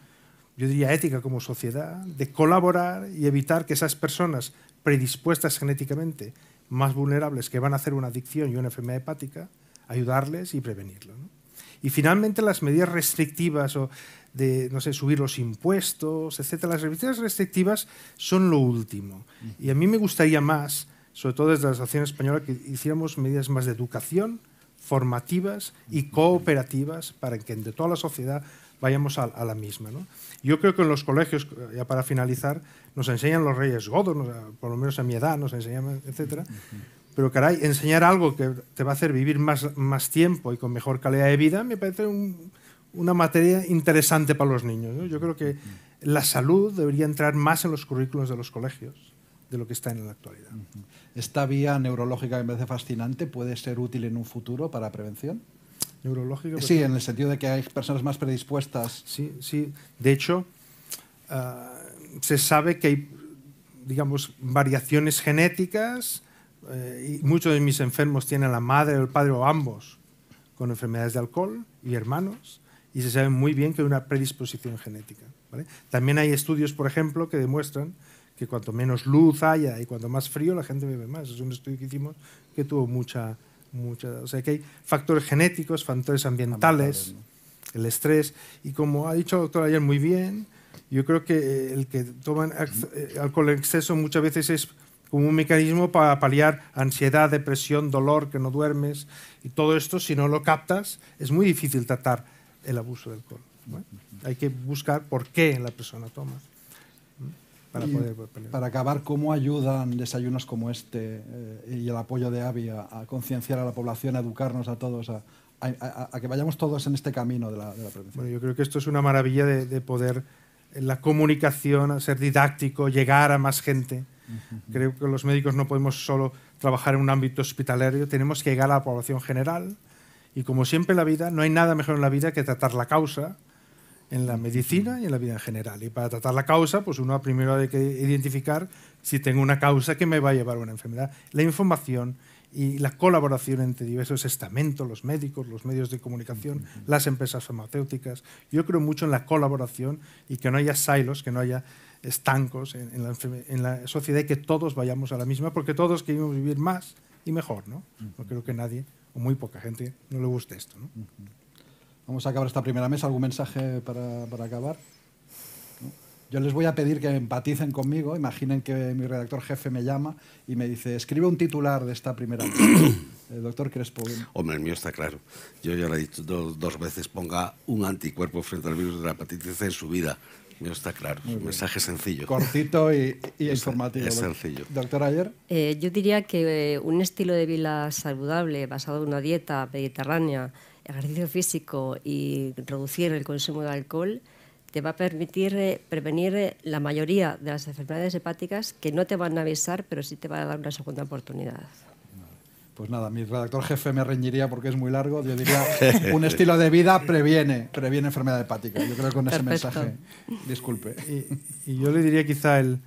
Speaker 5: yo diría ética como sociedad, de colaborar y evitar que esas personas predispuestas genéticamente, más vulnerables, que van a hacer una adicción y una enfermedad hepática, ayudarles y prevenirlo. ¿no? Y finalmente las medidas restrictivas o de, no sé, subir los impuestos, etcétera, las medidas restrictivas son lo último. Y a mí me gustaría más, sobre todo desde la Asociación Española, que hiciéramos medidas más de educación, formativas y cooperativas para que entre toda la sociedad vayamos a, la misma. ¿no? Yo creo que en los colegios, ya para finalizar, nos enseñan los reyes godos, por lo menos a mi edad nos enseñan, etcétera, pero caray, enseñar algo que te va a hacer vivir más, más tiempo y con mejor calidad de vida me parece un, una materia interesante para los niños. Yo creo que la salud debería entrar más en los currículos de los colegios de lo que está en la actualidad.
Speaker 3: ¿Esta vía neurológica que me parece fascinante puede ser útil en un futuro para prevención?
Speaker 5: Neurológica.
Speaker 3: Sí, en el sentido de que hay personas más predispuestas.
Speaker 5: Sí, sí. De hecho, uh, se sabe que hay, digamos, variaciones genéticas eh, y muchos de mis enfermos tienen la madre o el padre o ambos con enfermedades de alcohol y hermanos y se sabe muy bien que hay una predisposición genética. ¿vale? También hay estudios, por ejemplo, que demuestran que cuanto menos luz haya y cuanto más frío la gente bebe más. Es un estudio que hicimos que tuvo mucha, mucha... O sea, que hay factores genéticos, factores ambientales, el estrés. Y como ha dicho el doctor ayer muy bien, yo creo que el que toman eh, alcohol en exceso muchas veces es como un mecanismo para paliar ansiedad, depresión, dolor, que no duermes. Y todo esto, si no lo captas, es muy difícil tratar el abuso del alcohol. Hay que buscar por qué la persona toma.
Speaker 3: Para, poder para acabar, ¿cómo ayudan desayunos como este eh, y el apoyo de AVI a, concienciar a la población, a educarnos a todos, a, a, que vayamos todos en este camino de la, de la prevención?
Speaker 5: Bueno, yo creo que esto es una maravilla de, de poder, la comunicación, ser didáctico, llegar a más gente. Creo que los médicos no podemos solo trabajar en un ámbito hospitalario, tenemos que llegar a la población general. Y como siempre en la vida, no hay nada mejor en la vida que tratar la causa en la medicina y en la vida en general. Y para tratar la causa, pues uno primero hay que identificar si tengo una causa que me va a llevar a una enfermedad. La información y la colaboración entre diversos estamentos, los médicos, los medios de comunicación, las empresas farmacéuticas. Yo creo mucho en la colaboración y que no haya silos, que no haya estancos en, la, en la, sociedad y que todos vayamos a la misma, porque todos queremos vivir más y mejor. No, no creo que nadie, o muy poca gente, no le guste esto. ¿no?
Speaker 3: Vamos a acabar esta primera mesa. ¿Algún mensaje para, para acabar? Yo les voy a pedir que empaticen conmigo. Imaginen que mi redactor jefe me llama y me dice, escribe un titular de esta primera mesa. El doctor Crespo.
Speaker 7: Hombre, el mío está claro. Yo ya le he dicho dos, dos, veces, ponga un anticuerpo frente al virus de la hepatitis C en su vida. Está claro. Un mensaje sencillo.
Speaker 3: Cortito y, y informativo.
Speaker 7: Es sencillo.
Speaker 3: Doctor Ayer.
Speaker 6: Eh, yo diría que eh, un estilo de vida saludable basado en una dieta mediterránea ejercicio físico y reducir el consumo de alcohol te va a permitir eh, prevenir eh, la mayoría de las enfermedades hepáticas que no te van a avisar, pero sí te van a dar una segunda oportunidad.
Speaker 3: Pues nada, mi redactor jefe me reñiría porque es muy largo. Yo diría, un estilo de vida previene, previene enfermedad hepática. Yo creo que con ese mensaje, disculpe.
Speaker 5: Y, y, yo le diría quizá el,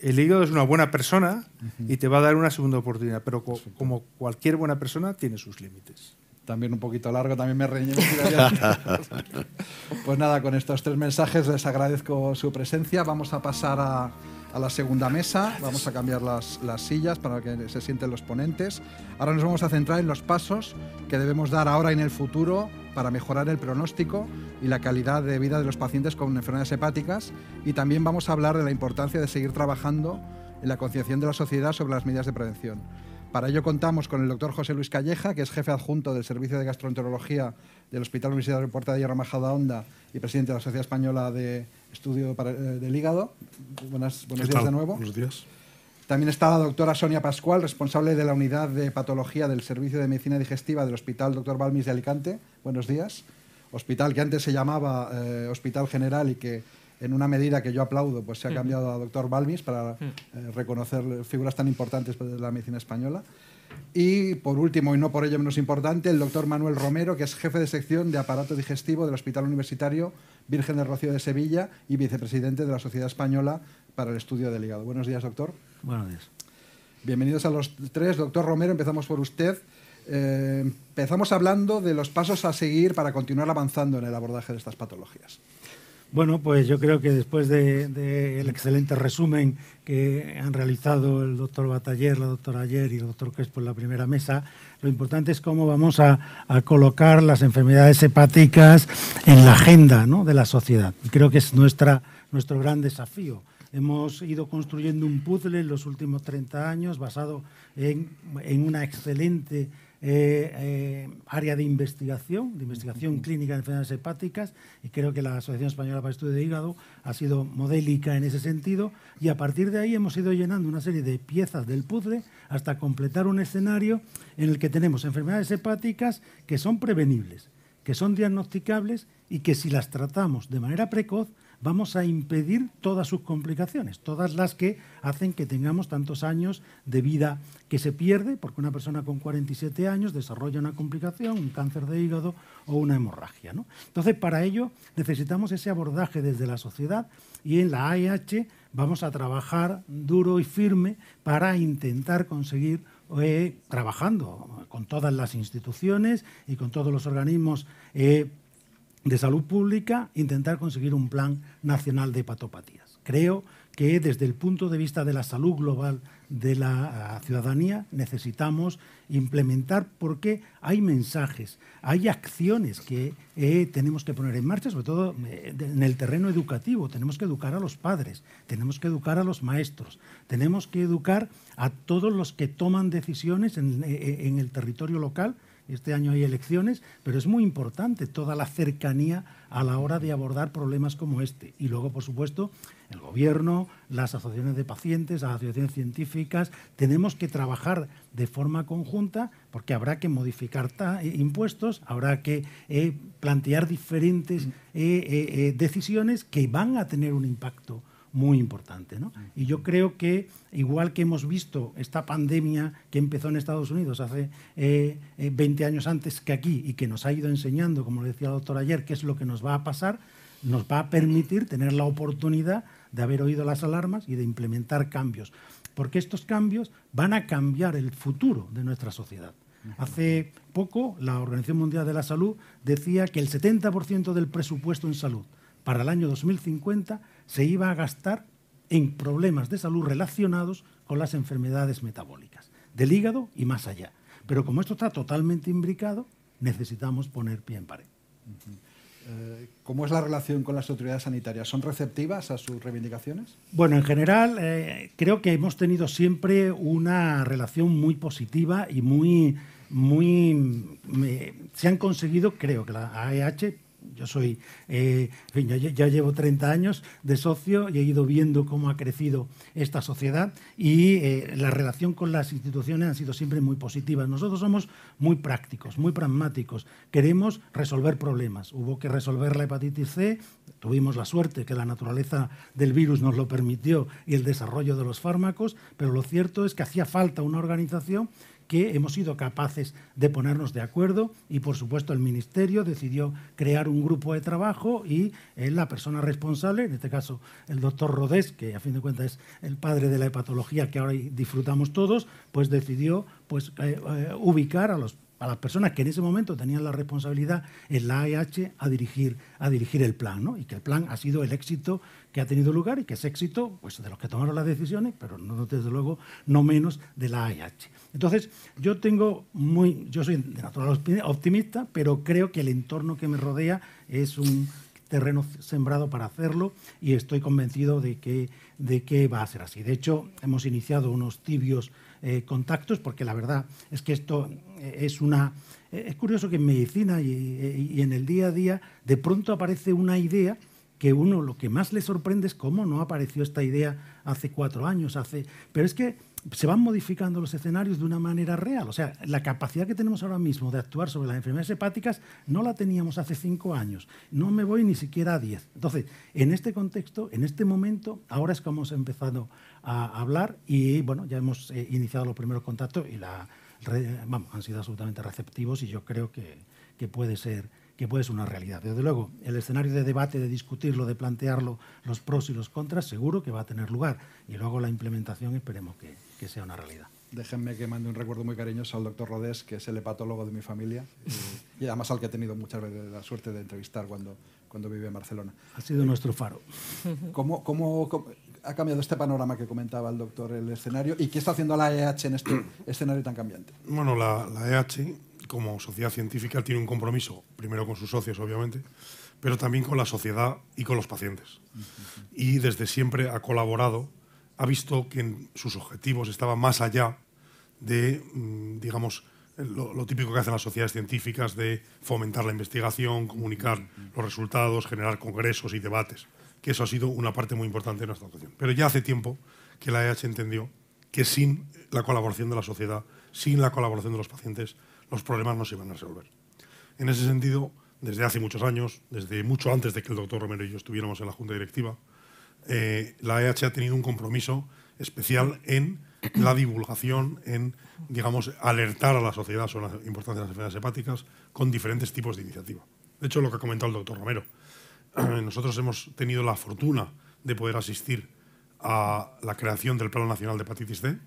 Speaker 5: el hígado es una buena persona y te va a dar una segunda oportunidad, pero co como cualquier buena persona tiene sus límites
Speaker 3: también un poquito largo, también me reñí. pues nada, con estos tres mensajes les agradezco su presencia. Vamos a pasar a, a la segunda mesa, vamos a cambiar las, las, sillas para que se sienten los ponentes. Ahora nos vamos a centrar en los pasos que debemos dar ahora y en el futuro para mejorar el pronóstico y la calidad de vida de los pacientes con enfermedades hepáticas y también vamos a hablar de la importancia de seguir trabajando en la concienciación de la sociedad sobre las medidas de prevención. Para ello contamos con el doctor José Luis Calleja, que es jefe adjunto del Servicio de Gastroenterología del Hospital Universitario de Puerta de Hierro Majadahonda y presidente de la Sociedad Española de Estudio eh, del Hígado. Buenas, buenos días de nuevo.
Speaker 4: Buenos días.
Speaker 3: También está la doctora Sonia Pascual, responsable de la unidad de patología del Servicio de Medicina Digestiva del Hospital Dr. Balmis de Alicante. Buenos días. Hospital que antes se llamaba eh, Hospital General y que en una medida que yo aplaudo, pues se ha cambiado a doctor Balmis para eh, reconocer figuras tan importantes de la medicina española. Y por último, y no por ello menos importante, el doctor Manuel Romero, que es jefe de sección de aparato digestivo del Hospital Universitario Virgen del Rocío de Sevilla y vicepresidente de la Sociedad Española para el Estudio del Hígado. Buenos días, doctor.
Speaker 8: Buenos días.
Speaker 3: Bienvenidos a los tres. Doctor Romero, empezamos por usted. Eh, empezamos hablando de los pasos a seguir para continuar avanzando en el abordaje de estas patologías.
Speaker 8: Bueno, pues yo creo que después del de, excelente resumen que han realizado el doctor Bataller, la doctora Ayer y el doctor Crespo en la primera mesa, lo importante es cómo vamos a, colocar las enfermedades hepáticas en la agenda ¿no? de la sociedad. Creo que es nuestra, nuestro gran desafío. Hemos ido construyendo un puzzle en los últimos 30 años basado en, en una excelente eh, eh, área de investigación, de investigación clínica de enfermedades hepáticas, y creo que la Asociación Española para el Estudio de Hígado ha sido modélica en ese sentido, y a partir de ahí hemos ido llenando una serie de piezas del puzzle hasta completar un escenario en el que tenemos enfermedades hepáticas que son prevenibles que son diagnosticables y que si las tratamos de manera precoz vamos a impedir todas sus complicaciones, todas las que hacen que tengamos tantos años de vida que se pierde, porque una persona con 47 años desarrolla una complicación, un cáncer de hígado o una hemorragia. Entonces, para ello necesitamos ese abordaje desde la sociedad y en la AEH vamos a trabajar duro y firme para intentar conseguir eh, trabajando con todas las instituciones y con todos los organismos eh, de salud pública intentar conseguir un plan nacional de hepatopatías. Creo que desde el punto de vista de la salud global de la ah, ciudadanía necesitamos implementar porque hay mensajes, hay acciones que eh, tenemos que poner en marcha, sobre todo eh, en el terreno educativo. Tenemos que educar a los padres, tenemos que educar a los maestros, tenemos que educar a todos los que toman decisiones en eh, el territorio local este año hay elecciones, pero es muy importante toda la cercanía a la hora de abordar problemas como este. Y luego, por supuesto, el gobierno, las asociaciones de pacientes, las asociaciones científicas, tenemos que trabajar de forma conjunta porque habrá que modificar eh, impuestos, habrá que eh, plantear diferentes eh, decisiones que van a tener un impacto muy importante. ¿no? Y yo creo que, igual que hemos visto esta pandemia que empezó en Estados Unidos hace 20 eh, años antes que aquí y que nos ha ido enseñando, como lo decía el doctor ayer, qué es lo que nos va a pasar, nos va a permitir tener la oportunidad de haber oído las alarmas y de implementar cambios. Porque estos cambios van a cambiar el futuro de nuestra sociedad. Hace poco la Organización Mundial de la Salud decía que el 70% del presupuesto en salud para el año 2050 se iba a gastar en problemas de salud relacionados con las enfermedades metabólicas, del hígado y más allá. Pero como esto está totalmente imbricado, necesitamos poner pie en pared.
Speaker 3: Eh, ¿Cómo es la relación con las autoridades sanitarias? ¿Son receptivas a sus reivindicaciones?
Speaker 8: Bueno, en general eh, creo que hemos tenido siempre una relación muy positiva y muy, muy... se han conseguido, creo que la AEH yo soy, eh, ya, llevo 30 años de socio y he ido viendo cómo ha crecido esta sociedad y eh, la relación con las instituciones han sido siempre muy positivas. Nosotros somos muy prácticos, muy pragmáticos, queremos resolver problemas. Hubo que resolver la hepatitis C, tuvimos la suerte que la naturaleza del virus nos lo permitió y el desarrollo de los fármacos, pero lo cierto es que hacía falta una organización que hemos sido capaces de ponernos de acuerdo y, por supuesto, el Ministerio decidió crear un grupo de trabajo y eh, la persona responsable, en este caso el doctor Rodés, que a fin de cuentas es el padre de la hepatología que ahora disfrutamos todos, pues decidió pues, eh, eh, ubicar a los a las personas que en ese momento tenían la responsabilidad en la AEH a dirigir, a dirigir el plan, ¿no? y que el plan ha sido el éxito que ha tenido lugar y que es éxito pues, de los que tomaron las decisiones, pero no, desde luego no menos de la AEH. Entonces, yo tengo muy, yo soy de natural optimista, pero creo que el entorno que me rodea es un terreno sembrado para hacerlo y estoy convencido de que, de que va a ser así. De hecho, hemos iniciado unos tibios eh, contactos, porque la verdad es que esto eh, es una... Eh, es curioso que en medicina y, en el día a día de pronto aparece una idea que uno lo que más le sorprende es cómo no apareció esta idea hace cuatro años, hace... Pero es que se van modificando los escenarios de una manera real. O sea, la capacidad que tenemos ahora mismo de actuar sobre las enfermedades hepáticas no la teníamos hace cinco años. No me voy ni siquiera a diez. Entonces, en este contexto, en este momento, ahora es como hemos empezado a hablar y, bueno, ya hemos eh, iniciado los primeros contactos y la, vamos, han sido absolutamente receptivos y yo creo que, que puede ser que puede ser una realidad. Desde luego, el escenario de debate, de discutirlo, de plantearlo, los pros y los contras, seguro que va a tener lugar. Y luego la implementación esperemos que, que sea una realidad.
Speaker 3: Déjenme que mande un recuerdo muy cariñoso al doctor Rodés, que es el hepatólogo de mi familia, y, además al que he tenido muchas veces la suerte de entrevistar cuando, cuando vive en Barcelona.
Speaker 8: Ha sido nuestro faro.
Speaker 3: ¿Cómo, cómo, ha cambiado este panorama que comentaba el doctor, el escenario, y qué está haciendo la EH en este escenario tan cambiante?
Speaker 4: Bueno, la, la EH como sociedad científica tiene un compromiso, primero con sus socios, obviamente, pero también con la sociedad y con los pacientes. Y desde siempre ha colaborado, ha visto que sus objetivos estaban más allá de, mm, digamos, lo, típico que hacen las sociedades científicas de fomentar la investigación, comunicar los resultados, generar congresos y debates, que eso ha sido una parte muy importante de nuestra actuación. Pero ya hace tiempo que la EH entendió que sin la colaboración de la sociedad, sin la colaboración de los pacientes, los problemas no se iban a resolver. En ese sentido, desde hace muchos años, desde mucho antes de que el doctor Romero y yo estuviéramos en la Junta Directiva, eh, la EH ha tenido un compromiso especial en la divulgación, en, digamos, alertar a la sociedad sobre la importancia de las enfermedades hepáticas con diferentes tipos de iniciativa. De hecho, lo que ha comentado el doctor Romero, nosotros hemos tenido la fortuna de poder asistir a la creación del Plan Nacional de Hepatitis C,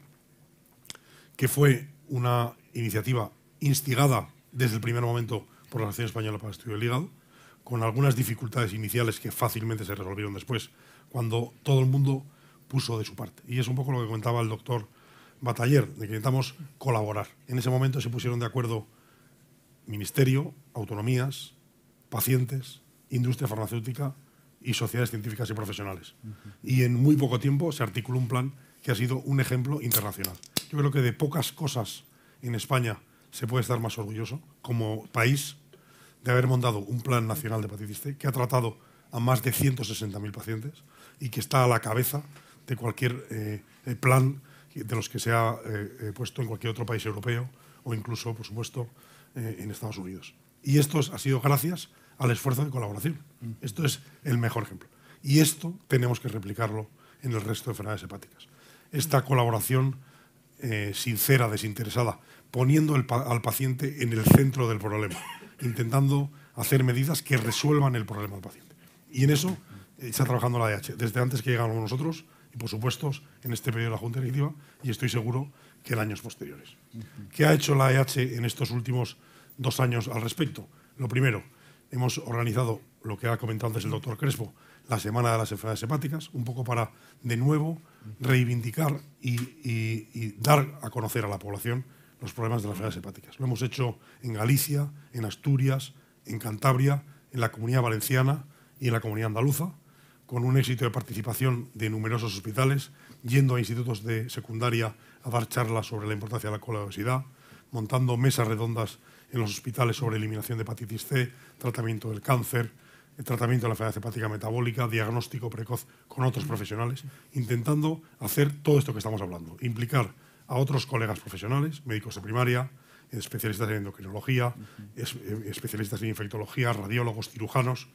Speaker 4: que fue una iniciativa instigada desde el primer momento por la Nación Española para el Estudio del Hígado, con algunas dificultades iniciales que fácilmente se resolvieron después, cuando todo el mundo puso de su parte. Y es un poco lo que comentaba el doctor Bataller, de que intentamos colaborar. En ese momento se pusieron de acuerdo ministerio, autonomías, pacientes, industria farmacéutica y sociedades científicas y profesionales. Y en muy poco tiempo se articuló un plan que ha sido un ejemplo internacional. Yo creo que de pocas cosas en España se puede estar más orgulloso como país de haber montado un plan nacional de hepatitis C que ha tratado a más de 160.000 pacientes y que está a la cabeza de cualquier eh, eh, plan de los que se ha eh, puesto en cualquier otro país europeo o incluso, por supuesto, en Estados Unidos. Y esto ha sido gracias al esfuerzo de colaboración. Esto es el mejor ejemplo. Y esto tenemos que replicarlo en el resto de enfermedades hepáticas. Esta colaboración sincera, desinteresada, poniendo al paciente en el centro del problema, intentando hacer medidas que resuelvan el problema del paciente. Y en eso está trabajando la DH, desde antes que llegamos nosotros y, por supuesto, en este periodo de la Junta Directiva y estoy seguro que en años posteriores. ¿Qué ha hecho la EH en estos últimos dos años al respecto? Lo primero, hemos organizado lo que ha comentado antes el doctor Crespo, la Semana de las Enfermedades Hepáticas, un poco para, de nuevo, reivindicar y, dar a conocer a la población los problemas de las enfermedades hepáticas. Lo hemos hecho en Galicia, en Asturias, en Cantabria, en la Comunidad Valenciana y en la Comunidad Andaluza con un éxito de participación de numerosos hospitales, yendo a institutos de secundaria a dar charlas sobre la importancia de la obesidad, montando mesas redondas en los hospitales sobre eliminación de hepatitis C, tratamiento del cáncer, el tratamiento de la enfermedad hepática metabólica, diagnóstico precoz con otros profesionales, intentando hacer todo esto que estamos hablando, implicar a otros colegas profesionales, médicos de primaria, especialistas en endocrinología, especialistas en infectología, radiólogos, cirujanos,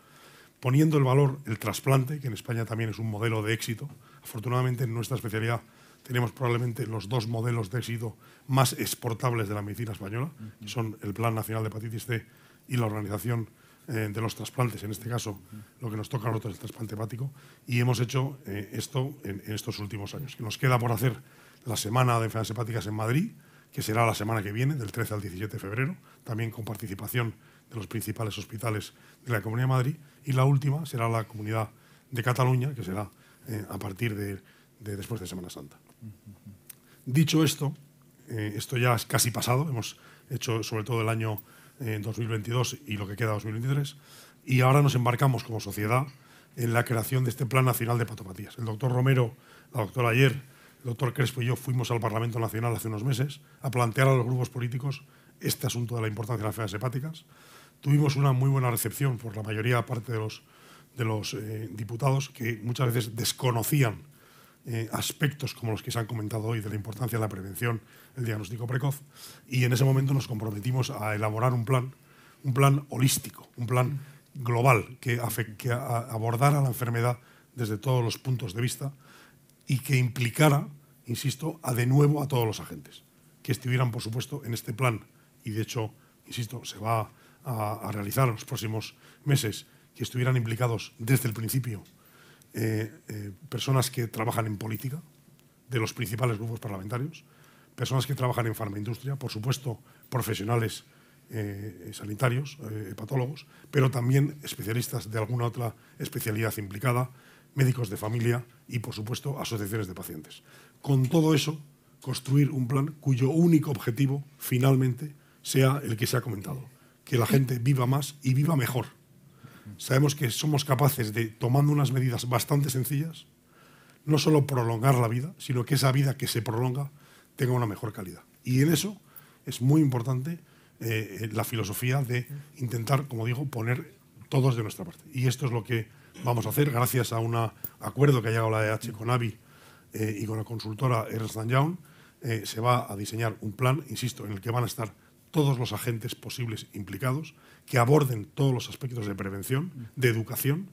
Speaker 4: poniendo el valor el trasplante, que en España también es un modelo de éxito. Afortunadamente en nuestra especialidad tenemos probablemente los dos modelos de éxito más exportables de la medicina española, que son el Plan Nacional de Hepatitis C y la Organización eh, de los Trasplantes, en este caso lo que nos toca a nosotros es el trasplante hepático, y hemos hecho eh, esto en, estos últimos años. Nos queda por hacer la Semana de Enfermedades Hepáticas en Madrid, que será la semana que viene, del 13 al 17 de febrero, también con participación de los principales hospitales de la Comunidad de Madrid, y la última será la Comunidad de Cataluña, que será eh, a partir de, después de Semana Santa. Dicho esto, eh, esto ya es casi pasado, hemos hecho sobre todo el año 2022 eh, y lo que queda 2023, y ahora nos embarcamos como sociedad en la creación de este Plan Nacional de Patopatías. El doctor Romero, la doctora Ayer, el doctor Crespo y yo fuimos al Parlamento Nacional hace unos meses a plantear a los grupos políticos este asunto de la importancia de las enfermedades hepáticas tuvimos una muy buena recepción por la mayoría parte de los, de los eh, diputados que muchas veces desconocían eh, aspectos como los que se han comentado hoy de la importancia de la prevención, el diagnóstico precoz, y en ese momento nos comprometimos a elaborar un plan, un plan holístico, un plan global que, abordara la enfermedad desde todos los puntos de vista y que implicara, insisto, a de nuevo a todos los agentes, que estuvieran, por supuesto, en este plan. Y de hecho, insisto, se va a, realizar en los próximos meses, que estuvieran implicados desde el principio eh, eh, personas que trabajan en política, de los principales grupos parlamentarios, personas que trabajan en farmaindustria, por supuesto profesionales eh, sanitarios, hepatólogos, pero también especialistas de alguna otra especialidad implicada, médicos de familia y, por supuesto, asociaciones de pacientes. Con todo eso, construir un plan cuyo único objetivo, finalmente, sea el que se ha comentado, que la gente viva más y viva mejor. Sabemos que somos capaces de, tomando unas medidas bastante sencillas, no solo prolongar la vida, sino que esa vida que se prolonga tenga una mejor calidad. Y en eso es muy importante eh, la filosofía de intentar, como digo, poner todos de nuestra parte. Y esto es lo que vamos a hacer gracias a un acuerdo que ha llegado la EH con AVI eh, y con la consultora Ernst Young. Eh, se va a diseñar un plan, insisto, en el que van a estar todos los agentes posibles implicados, que aborden todos los aspectos de prevención, de educación,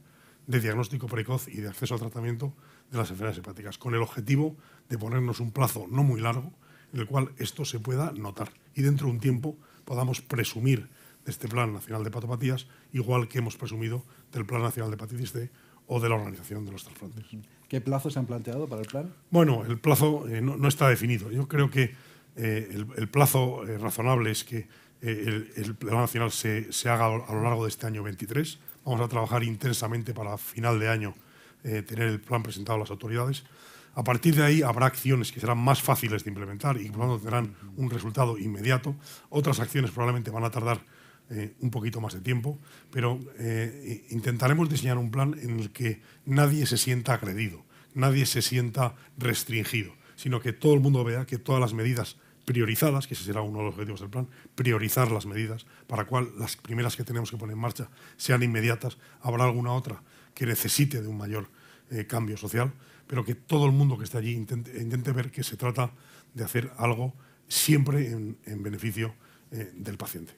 Speaker 4: de diagnóstico precoz y de acceso al tratamiento de las enfermedades hepáticas, con el objetivo de ponernos un plazo no muy largo en el cual esto se pueda notar y dentro de un tiempo podamos presumir de este Plan Nacional de Hepatopatías, igual que hemos presumido del Plan Nacional de Hepatitis C o de la Organización de los Trasplantes.
Speaker 3: ¿Qué plazos se han planteado para el plan?
Speaker 4: Bueno, el plazo eh, no, está definido. Yo creo que eh, el, plazo eh, razonable es que el, Plan Nacional se, haga a lo largo de este año 23. Vamos a trabajar intensamente para final de año tener el plan presentado a las autoridades. A partir de ahí habrá acciones que serán más fáciles de implementar y por lo tanto tendrán un resultado inmediato. Otras acciones probablemente van a tardar eh, un poquito más de tiempo, pero eh, intentaremos diseñar un plan en el que nadie se sienta agredido, nadie se sienta restringido, sino que todo el mundo vea que todas las medidas priorizadas, que ese será uno de los objetivos del plan, priorizar las medidas para cual las primeras que tenemos que poner en marcha sean inmediatas, habrá alguna otra que necesite de un mayor eh, cambio social, pero que todo el mundo que esté allí intente, ver que se trata de hacer algo siempre en, beneficio del paciente.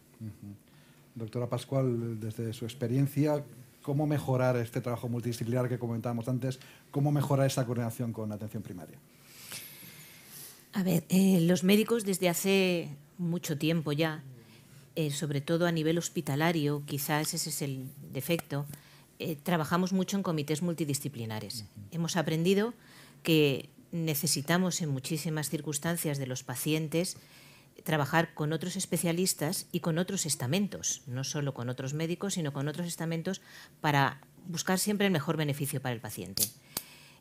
Speaker 3: Doctora Pascual, desde su experiencia, ¿cómo mejorar este trabajo multidisciplinar que comentábamos antes? ¿Cómo mejorar esa coordinación con la atención primaria?
Speaker 9: A ver, eh, los médicos desde hace mucho tiempo ya, eh, sobre todo a nivel hospitalario, quizás ese es el defecto, eh, trabajamos mucho en comités multidisciplinares. Hemos aprendido que necesitamos en muchísimas circunstancias de los pacientes trabajar con otros especialistas y con otros estamentos, no solo con otros médicos, sino con otros estamentos para buscar siempre el mejor beneficio para el paciente.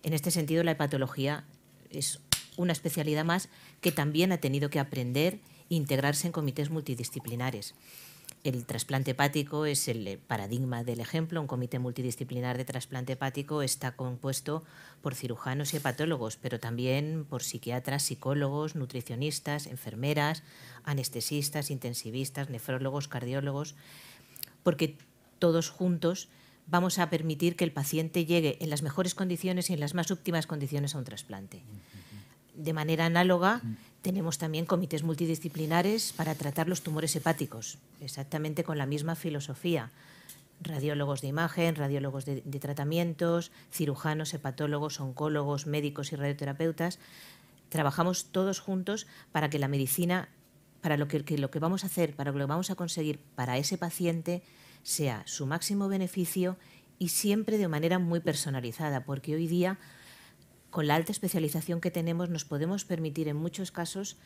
Speaker 9: En este sentido, la hepatología es una especialidad más que también ha tenido que aprender e integrarse en comités multidisciplinares. El trasplante hepático es el paradigma del ejemplo. Un comité multidisciplinar de trasplante hepático está compuesto por cirujanos y hepatólogos, pero también por psiquiatras, psicólogos, nutricionistas, enfermeras, anestesistas, intensivistas, nefrólogos, cardiólogos, porque todos juntos vamos a permitir que el paciente llegue en las mejores condiciones y en las más óptimas condiciones a un trasplante. De manera análoga, tenemos también comités multidisciplinares para tratar los tumores hepáticos, exactamente con la misma filosofía. Radiólogos de imagen, radiólogos de, tratamientos, cirujanos, hepatólogos, oncólogos, médicos y radioterapeutas. Trabajamos todos juntos para que la medicina, para lo que, lo que vamos a hacer, para lo que vamos a conseguir para ese paciente sea su máximo beneficio y siempre de manera muy personalizada, porque hoy día con la alta especialización que tenemos nos podemos permitir en muchos casos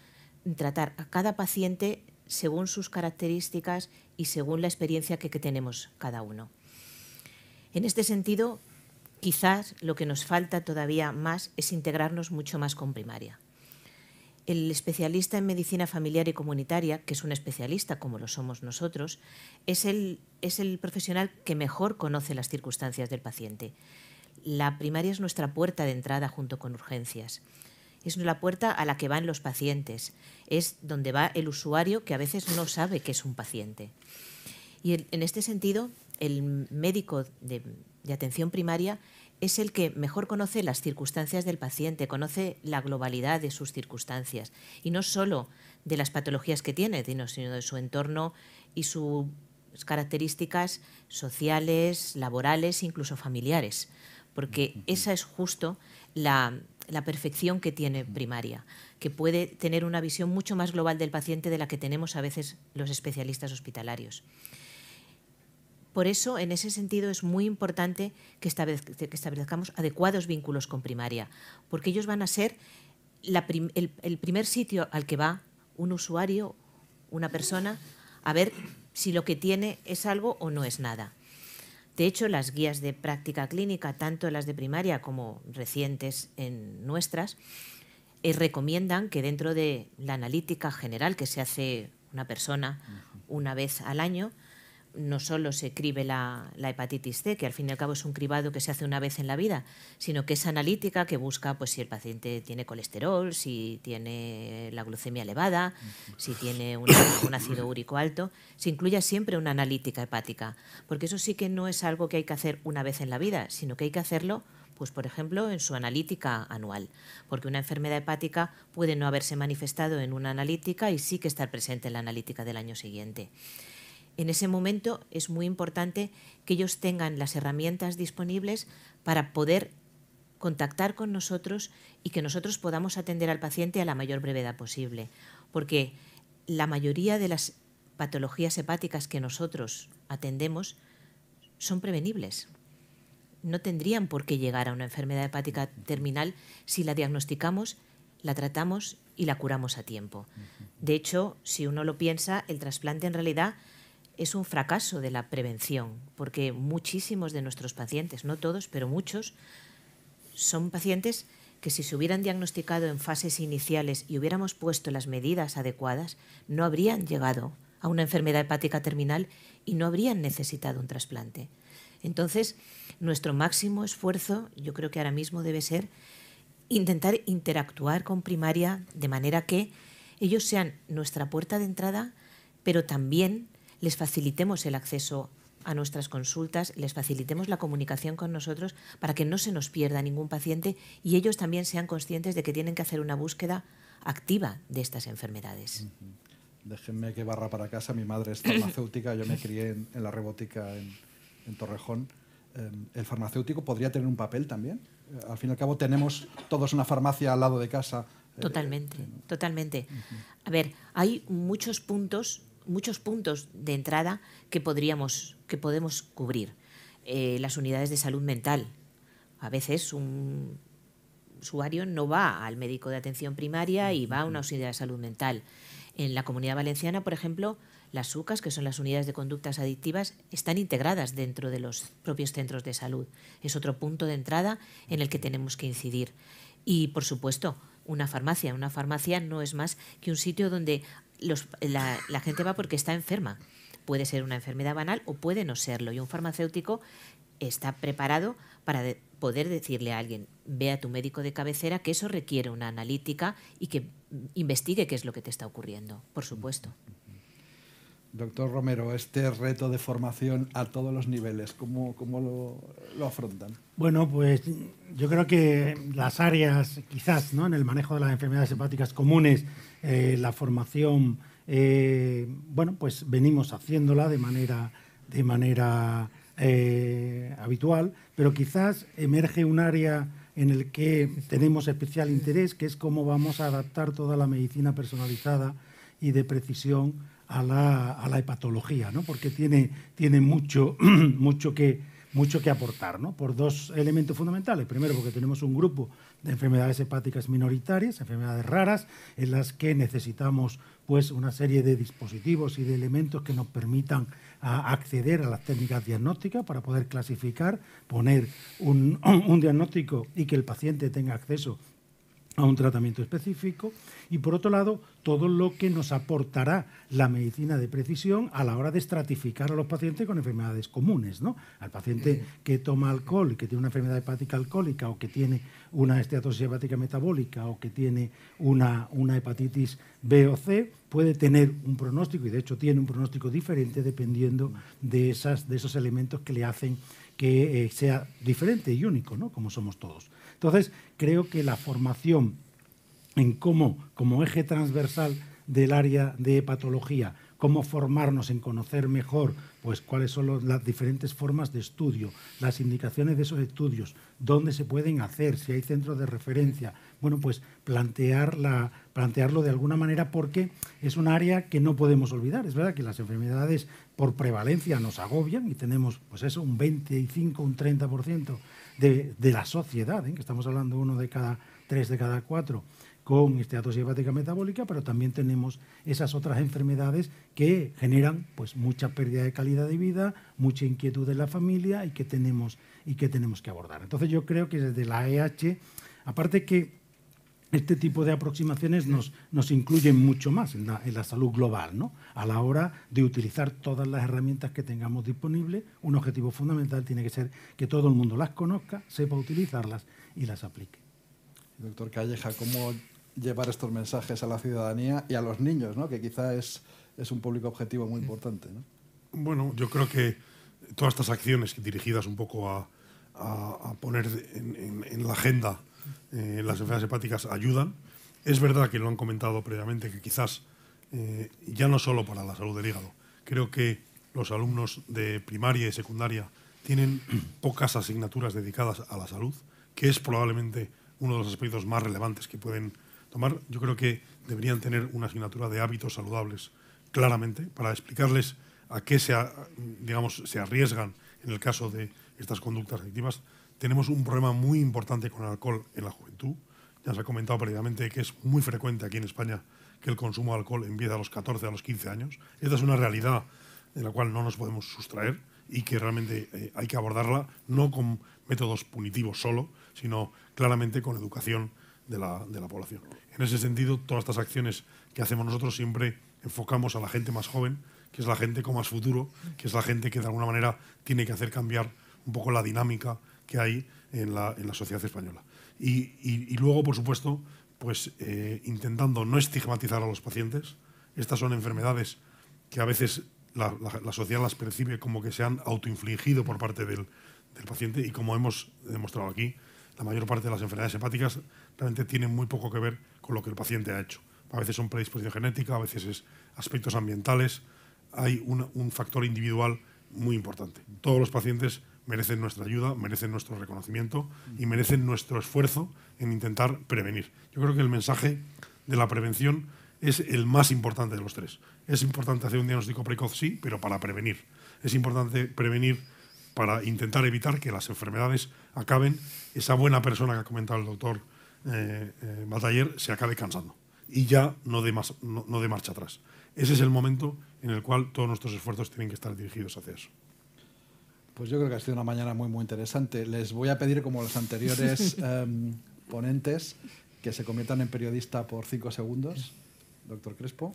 Speaker 9: tratar a cada paciente según sus características y según la experiencia que, tenemos cada uno. En este sentido, quizás lo que nos falta todavía más es integrarnos mucho más con primaria. El especialista en medicina familiar y comunitaria, que es un especialista como lo somos nosotros, es el, es el profesional que mejor conoce las circunstancias del paciente la primaria es nuestra puerta de entrada junto con urgencias. Es la puerta a la que van los pacientes. Es donde va el usuario que a veces no sabe que es un paciente. Y en este sentido, el médico de, atención primaria es el que mejor conoce las circunstancias del paciente, conoce la globalidad de sus circunstancias y no solo de las patologías que tiene, sino de su entorno y sus características sociales, laborales, incluso familiares porque esa es justo la, perfección que tiene primaria, que puede tener una visión mucho más global del paciente de la que tenemos a veces los especialistas hospitalarios. Por eso, en ese sentido, es muy importante que, establezcamos adecuados vínculos con primaria, porque ellos van a ser el primer sitio al que va un usuario, una persona, a ver si lo que tiene es algo o no es nada. De hecho, las guías de práctica clínica, tanto las de primaria como recientes en nuestras, eh, recomiendan que dentro de la analítica general que se hace una persona una vez al año, no solo se cribe la, hepatitis C, que al fin y al cabo es un cribado que se hace una vez en la vida, sino que es analítica que busca pues, si el paciente tiene colesterol, si tiene la glucemia elevada, si tiene un, ácido úrico alto. Se incluya siempre una analítica hepática, porque eso sí que no es algo que hay que hacer una vez en la vida, sino que hay que hacerlo Pues, por ejemplo, en su analítica anual, porque una enfermedad hepática puede no haberse manifestado en una analítica y sí que estar presente en la analítica del año siguiente. En ese momento es muy importante que ellos tengan las herramientas disponibles para poder contactar con nosotros y que nosotros podamos atender al paciente a la mayor brevedad posible, porque la mayoría de las patologías hepáticas que nosotros atendemos son prevenibles no tendrían por qué llegar a una enfermedad hepática terminal si la diagnosticamos, la tratamos y la curamos a tiempo. De hecho, si uno lo piensa, el trasplante en realidad es un fracaso de la prevención, porque muchísimos de nuestros pacientes, no todos, pero muchos, son pacientes que si se hubieran diagnosticado en fases iniciales y hubiéramos puesto las medidas adecuadas, no habrían llegado a una enfermedad hepática terminal y no habrían necesitado un trasplante. Entonces, nuestro máximo esfuerzo, yo creo que ahora mismo debe ser intentar interactuar con primaria de manera que ellos sean nuestra puerta de entrada, pero también les facilitemos el acceso a nuestras consultas, les facilitemos la comunicación con nosotros para que no se nos pierda ningún paciente y ellos también sean conscientes de que tienen que hacer una búsqueda activa de estas enfermedades.
Speaker 3: Déjenme que barra para casa. Mi madre es farmacéutica, yo me crié en, la robótica en, en Torrejón. Em, ¿El farmacéutico podría tener un papel también? Eh, al fin y al cabo tenemos todos una farmacia al lado de casa.
Speaker 9: Eh, totalmente, totalmente. A ver, hay muchos puntos, muchos puntos de entrada que podríamos, que podemos cubrir. Eh, las unidades de salud mental. A veces un usuario no va al médico de atención primaria y va a una unidad de salud mental. En la comunidad valenciana, por ejemplo, las UCAS, que son las unidades de conductas adictivas, están integradas dentro de los propios centros de salud. Es otro punto de entrada en el que tenemos que incidir. Y, por supuesto, una farmacia. Una farmacia no es más que un sitio donde la, gente va porque está enferma. Puede ser una enfermedad banal o puede no serlo. Y un farmacéutico está preparado para poder decirle a alguien, ve a tu médico de cabecera, que eso requiere una analítica y que investigue qué es lo que te está ocurriendo, por supuesto.
Speaker 3: Doctor Romero, este reto de formación a todos los niveles, ¿cómo, lo, afrontan?
Speaker 8: Bueno, pues yo creo que las áreas, quizás, ¿no? en el manejo de las enfermedades hepáticas comunes, eh, la formación, eh, bueno, pues venimos haciéndola de manera, de manera eh, habitual, pero quizás emerge un área en el que tenemos especial interés, que es cómo vamos a adaptar toda la medicina personalizada y de precisión a la, a la hepatología, ¿no? porque tiene, tiene mucho, mucho, que, mucho que aportar, ¿no? por dos elementos fundamentales. Primero, porque tenemos un grupo de enfermedades hepáticas minoritarias, enfermedades raras, en las que necesitamos pues, una serie de dispositivos y de elementos que nos permitan acceder a las técnicas diagnósticas para poder clasificar, poner un, un diagnóstico y que el paciente tenga acceso a un tratamiento específico y por otro lado todo lo que nos aportará la medicina de precisión a la hora de estratificar a los pacientes con enfermedades comunes, ¿no? Al paciente que toma alcohol y que tiene una enfermedad hepática alcohólica o que tiene una esteatosis hepática metabólica o que tiene una, una hepatitis B o C puede tener un pronóstico y de hecho tiene un pronóstico diferente dependiendo de, esas, de esos elementos que le hacen que eh, sea diferente y único, ¿no? Como somos todos. Entonces, creo que la formación en cómo, como eje transversal del área de patología, cómo formarnos en conocer mejor pues cuáles son las diferentes formas de estudio, las indicaciones de esos estudios, dónde se pueden hacer, si hay centros de referencia. Bueno, pues plantearlo de alguna manera porque es un área que no podemos olvidar. Es verdad que las enfermedades por prevalencia nos agobian y tenemos pues eso, un 25, un 30% de, de la sociedad, ¿eh? que estamos hablando uno de cada tres de cada cuatro con esteatosis hepática metabólica, pero también tenemos esas otras enfermedades que generan pues mucha pérdida de calidad de vida, mucha inquietud en la familia y que tenemos y que tenemos que abordar. Entonces yo creo que desde la EH, aparte que este tipo de aproximaciones nos, nos incluyen mucho más en la, en la, salud global, ¿no? A la hora de utilizar todas las herramientas que tengamos disponibles, un objetivo fundamental tiene que ser que todo el mundo las conozca, sepa utilizarlas y las aplique.
Speaker 3: Doctor Calleja, ¿cómo llevar estos mensajes a la ciudadanía y a los niños, ¿no? que quizá es, es un público objetivo muy importante? ¿no?
Speaker 4: Bueno, yo creo que todas estas acciones dirigidas un poco a, a, poner en, la agenda eh, las enfermedades hepáticas ayudan. Es verdad que lo han comentado previamente que quizás eh, ya no solo para la salud del hígado, creo que los alumnos de primaria y secundaria tienen pocas asignaturas dedicadas a la salud, que es probablemente uno de los aspectos más relevantes que pueden tomar. Yo creo que deberían tener una asignatura de hábitos saludables claramente para explicarles a qué se, digamos, se arriesgan en el caso de estas conductas adictivas. Tenemos un problema muy importante con el alcohol en la juventud. Ya se ha comentado previamente que es muy frecuente aquí en España que el consumo de alcohol empieza a los 14, a los 15 años. Esta es una realidad de la cual no nos podemos sustraer y que realmente eh, hay que abordarla no con métodos punitivos solo, sino claramente con educación de la, de la población. En ese sentido, todas estas acciones que hacemos nosotros siempre enfocamos a la gente más joven, que es la gente con más futuro, que es la gente que de alguna manera tiene que hacer cambiar un poco la dinámica que hay en la, en la sociedad española. Y, y, luego, por supuesto, pues eh, intentando no estigmatizar a los pacientes. Estas son enfermedades que a veces la, la, sociedad las percibe como que se han autoinfligido por parte del, del, paciente y como hemos demostrado aquí, la mayor parte de las enfermedades hepáticas realmente tienen muy poco que ver con lo que el paciente ha hecho. A veces son predisposición genética, a veces es aspectos ambientales, hay un factor individual muy importante. Todos los pacientes merecen nuestra ayuda, merecen nuestro reconocimiento y merecen nuestro esfuerzo en intentar prevenir. Yo creo que el mensaje de la prevención es el más importante de los tres. Es importante hacer un diagnóstico precoz, sí, pero para prevenir. Es importante prevenir para intentar evitar que las enfermedades acaben, esa buena persona que ha comentado el doctor eh, eh, Bataller se acabe cansando y ya no más, no de marcha atrás. Ese es el momento en el cual todos nuestros esfuerzos tienen que estar dirigidos hacia eso.
Speaker 3: Pues yo creo que ha sido una mañana muy, muy interesante. Les voy a pedir, como los anteriores em, ponentes, que se conviertan en periodista por cinco segundos. Doctor Crespo.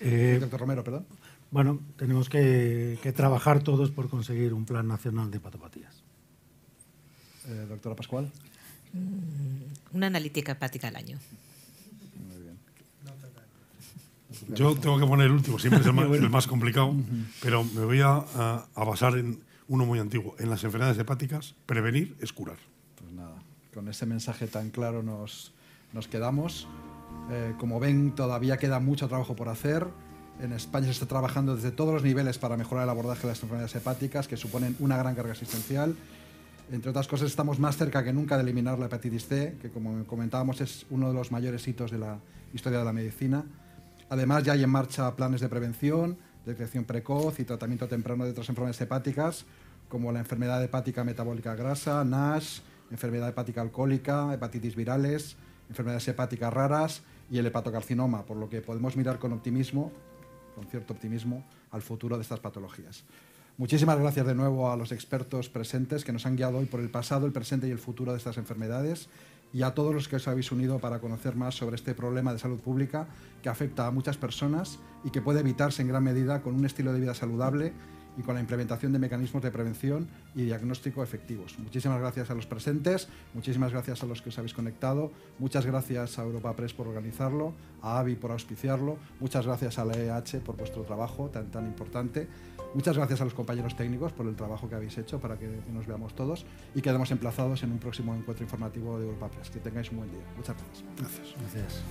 Speaker 3: Eh, doctor Romero, perdón.
Speaker 8: Bueno, tenemos que, trabajar todos por conseguir un plan nacional de patopatías.
Speaker 3: Eh, doctora Pascual.
Speaker 9: Mm, una analítica hepática al año.
Speaker 4: Yo tengo que poner el último, siempre es el más, complicado, pero me voy a, basar en uno muy antiguo. En las enfermedades hepáticas, prevenir es curar.
Speaker 3: Pues nada, con ese mensaje tan claro nos, nos quedamos. Eh, como ven, todavía queda mucho trabajo por hacer. En España se está trabajando desde todos los niveles para mejorar el abordaje de las enfermedades hepáticas, que suponen una gran carga asistencial. Entre otras cosas, estamos más cerca que nunca de eliminar la hepatitis C, que como comentábamos es uno de los mayores hitos de la historia de la medicina. Además, ya hay en marcha planes de prevención, detección precoz y tratamiento temprano de otras enfermedades hepáticas, como la enfermedad hepática metabólica grasa, NASH, enfermedad hepática alcohólica, hepatitis virales, enfermedades hepáticas raras y el hepatocarcinoma, por lo que podemos mirar con optimismo, con cierto optimismo, al futuro de estas patologías. Muchísimas gracias de nuevo a los expertos presentes que nos han guiado hoy por el pasado, el presente y el futuro de estas enfermedades y a todos los que os habéis unido para conocer más sobre este problema de salud pública que afecta a muchas personas y que puede evitarse en gran medida con un estilo de vida saludable y con la implementación de mecanismos de prevención y diagnóstico efectivos. Muchísimas gracias a los presentes, muchísimas gracias a los que os habéis conectado, muchas gracias a Europa Press por organizarlo, a AVI por auspiciarlo, muchas gracias a la EH por vuestro trabajo tan, tan importante Muchas gracias a los compañeros técnicos por el trabajo que habéis hecho para que nos veamos todos y quedemos emplazados en un próximo encuentro informativo de Europa Press. Que tengáis un buen día. Muchas gracias.
Speaker 8: Gracias.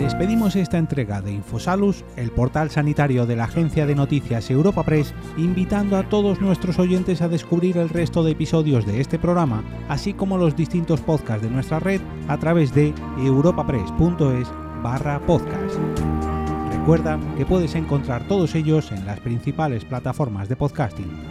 Speaker 2: Despedimos esta entrega de Infosalus, el portal sanitario de la agencia de noticias Europa Press, invitando a todos nuestros oyentes a descubrir el resto de episodios de este programa, así como los distintos podcasts de nuestra red a través de europapress.es barra podcast. Recuerda que puedes encontrar todos ellos en las principales plataformas de podcasting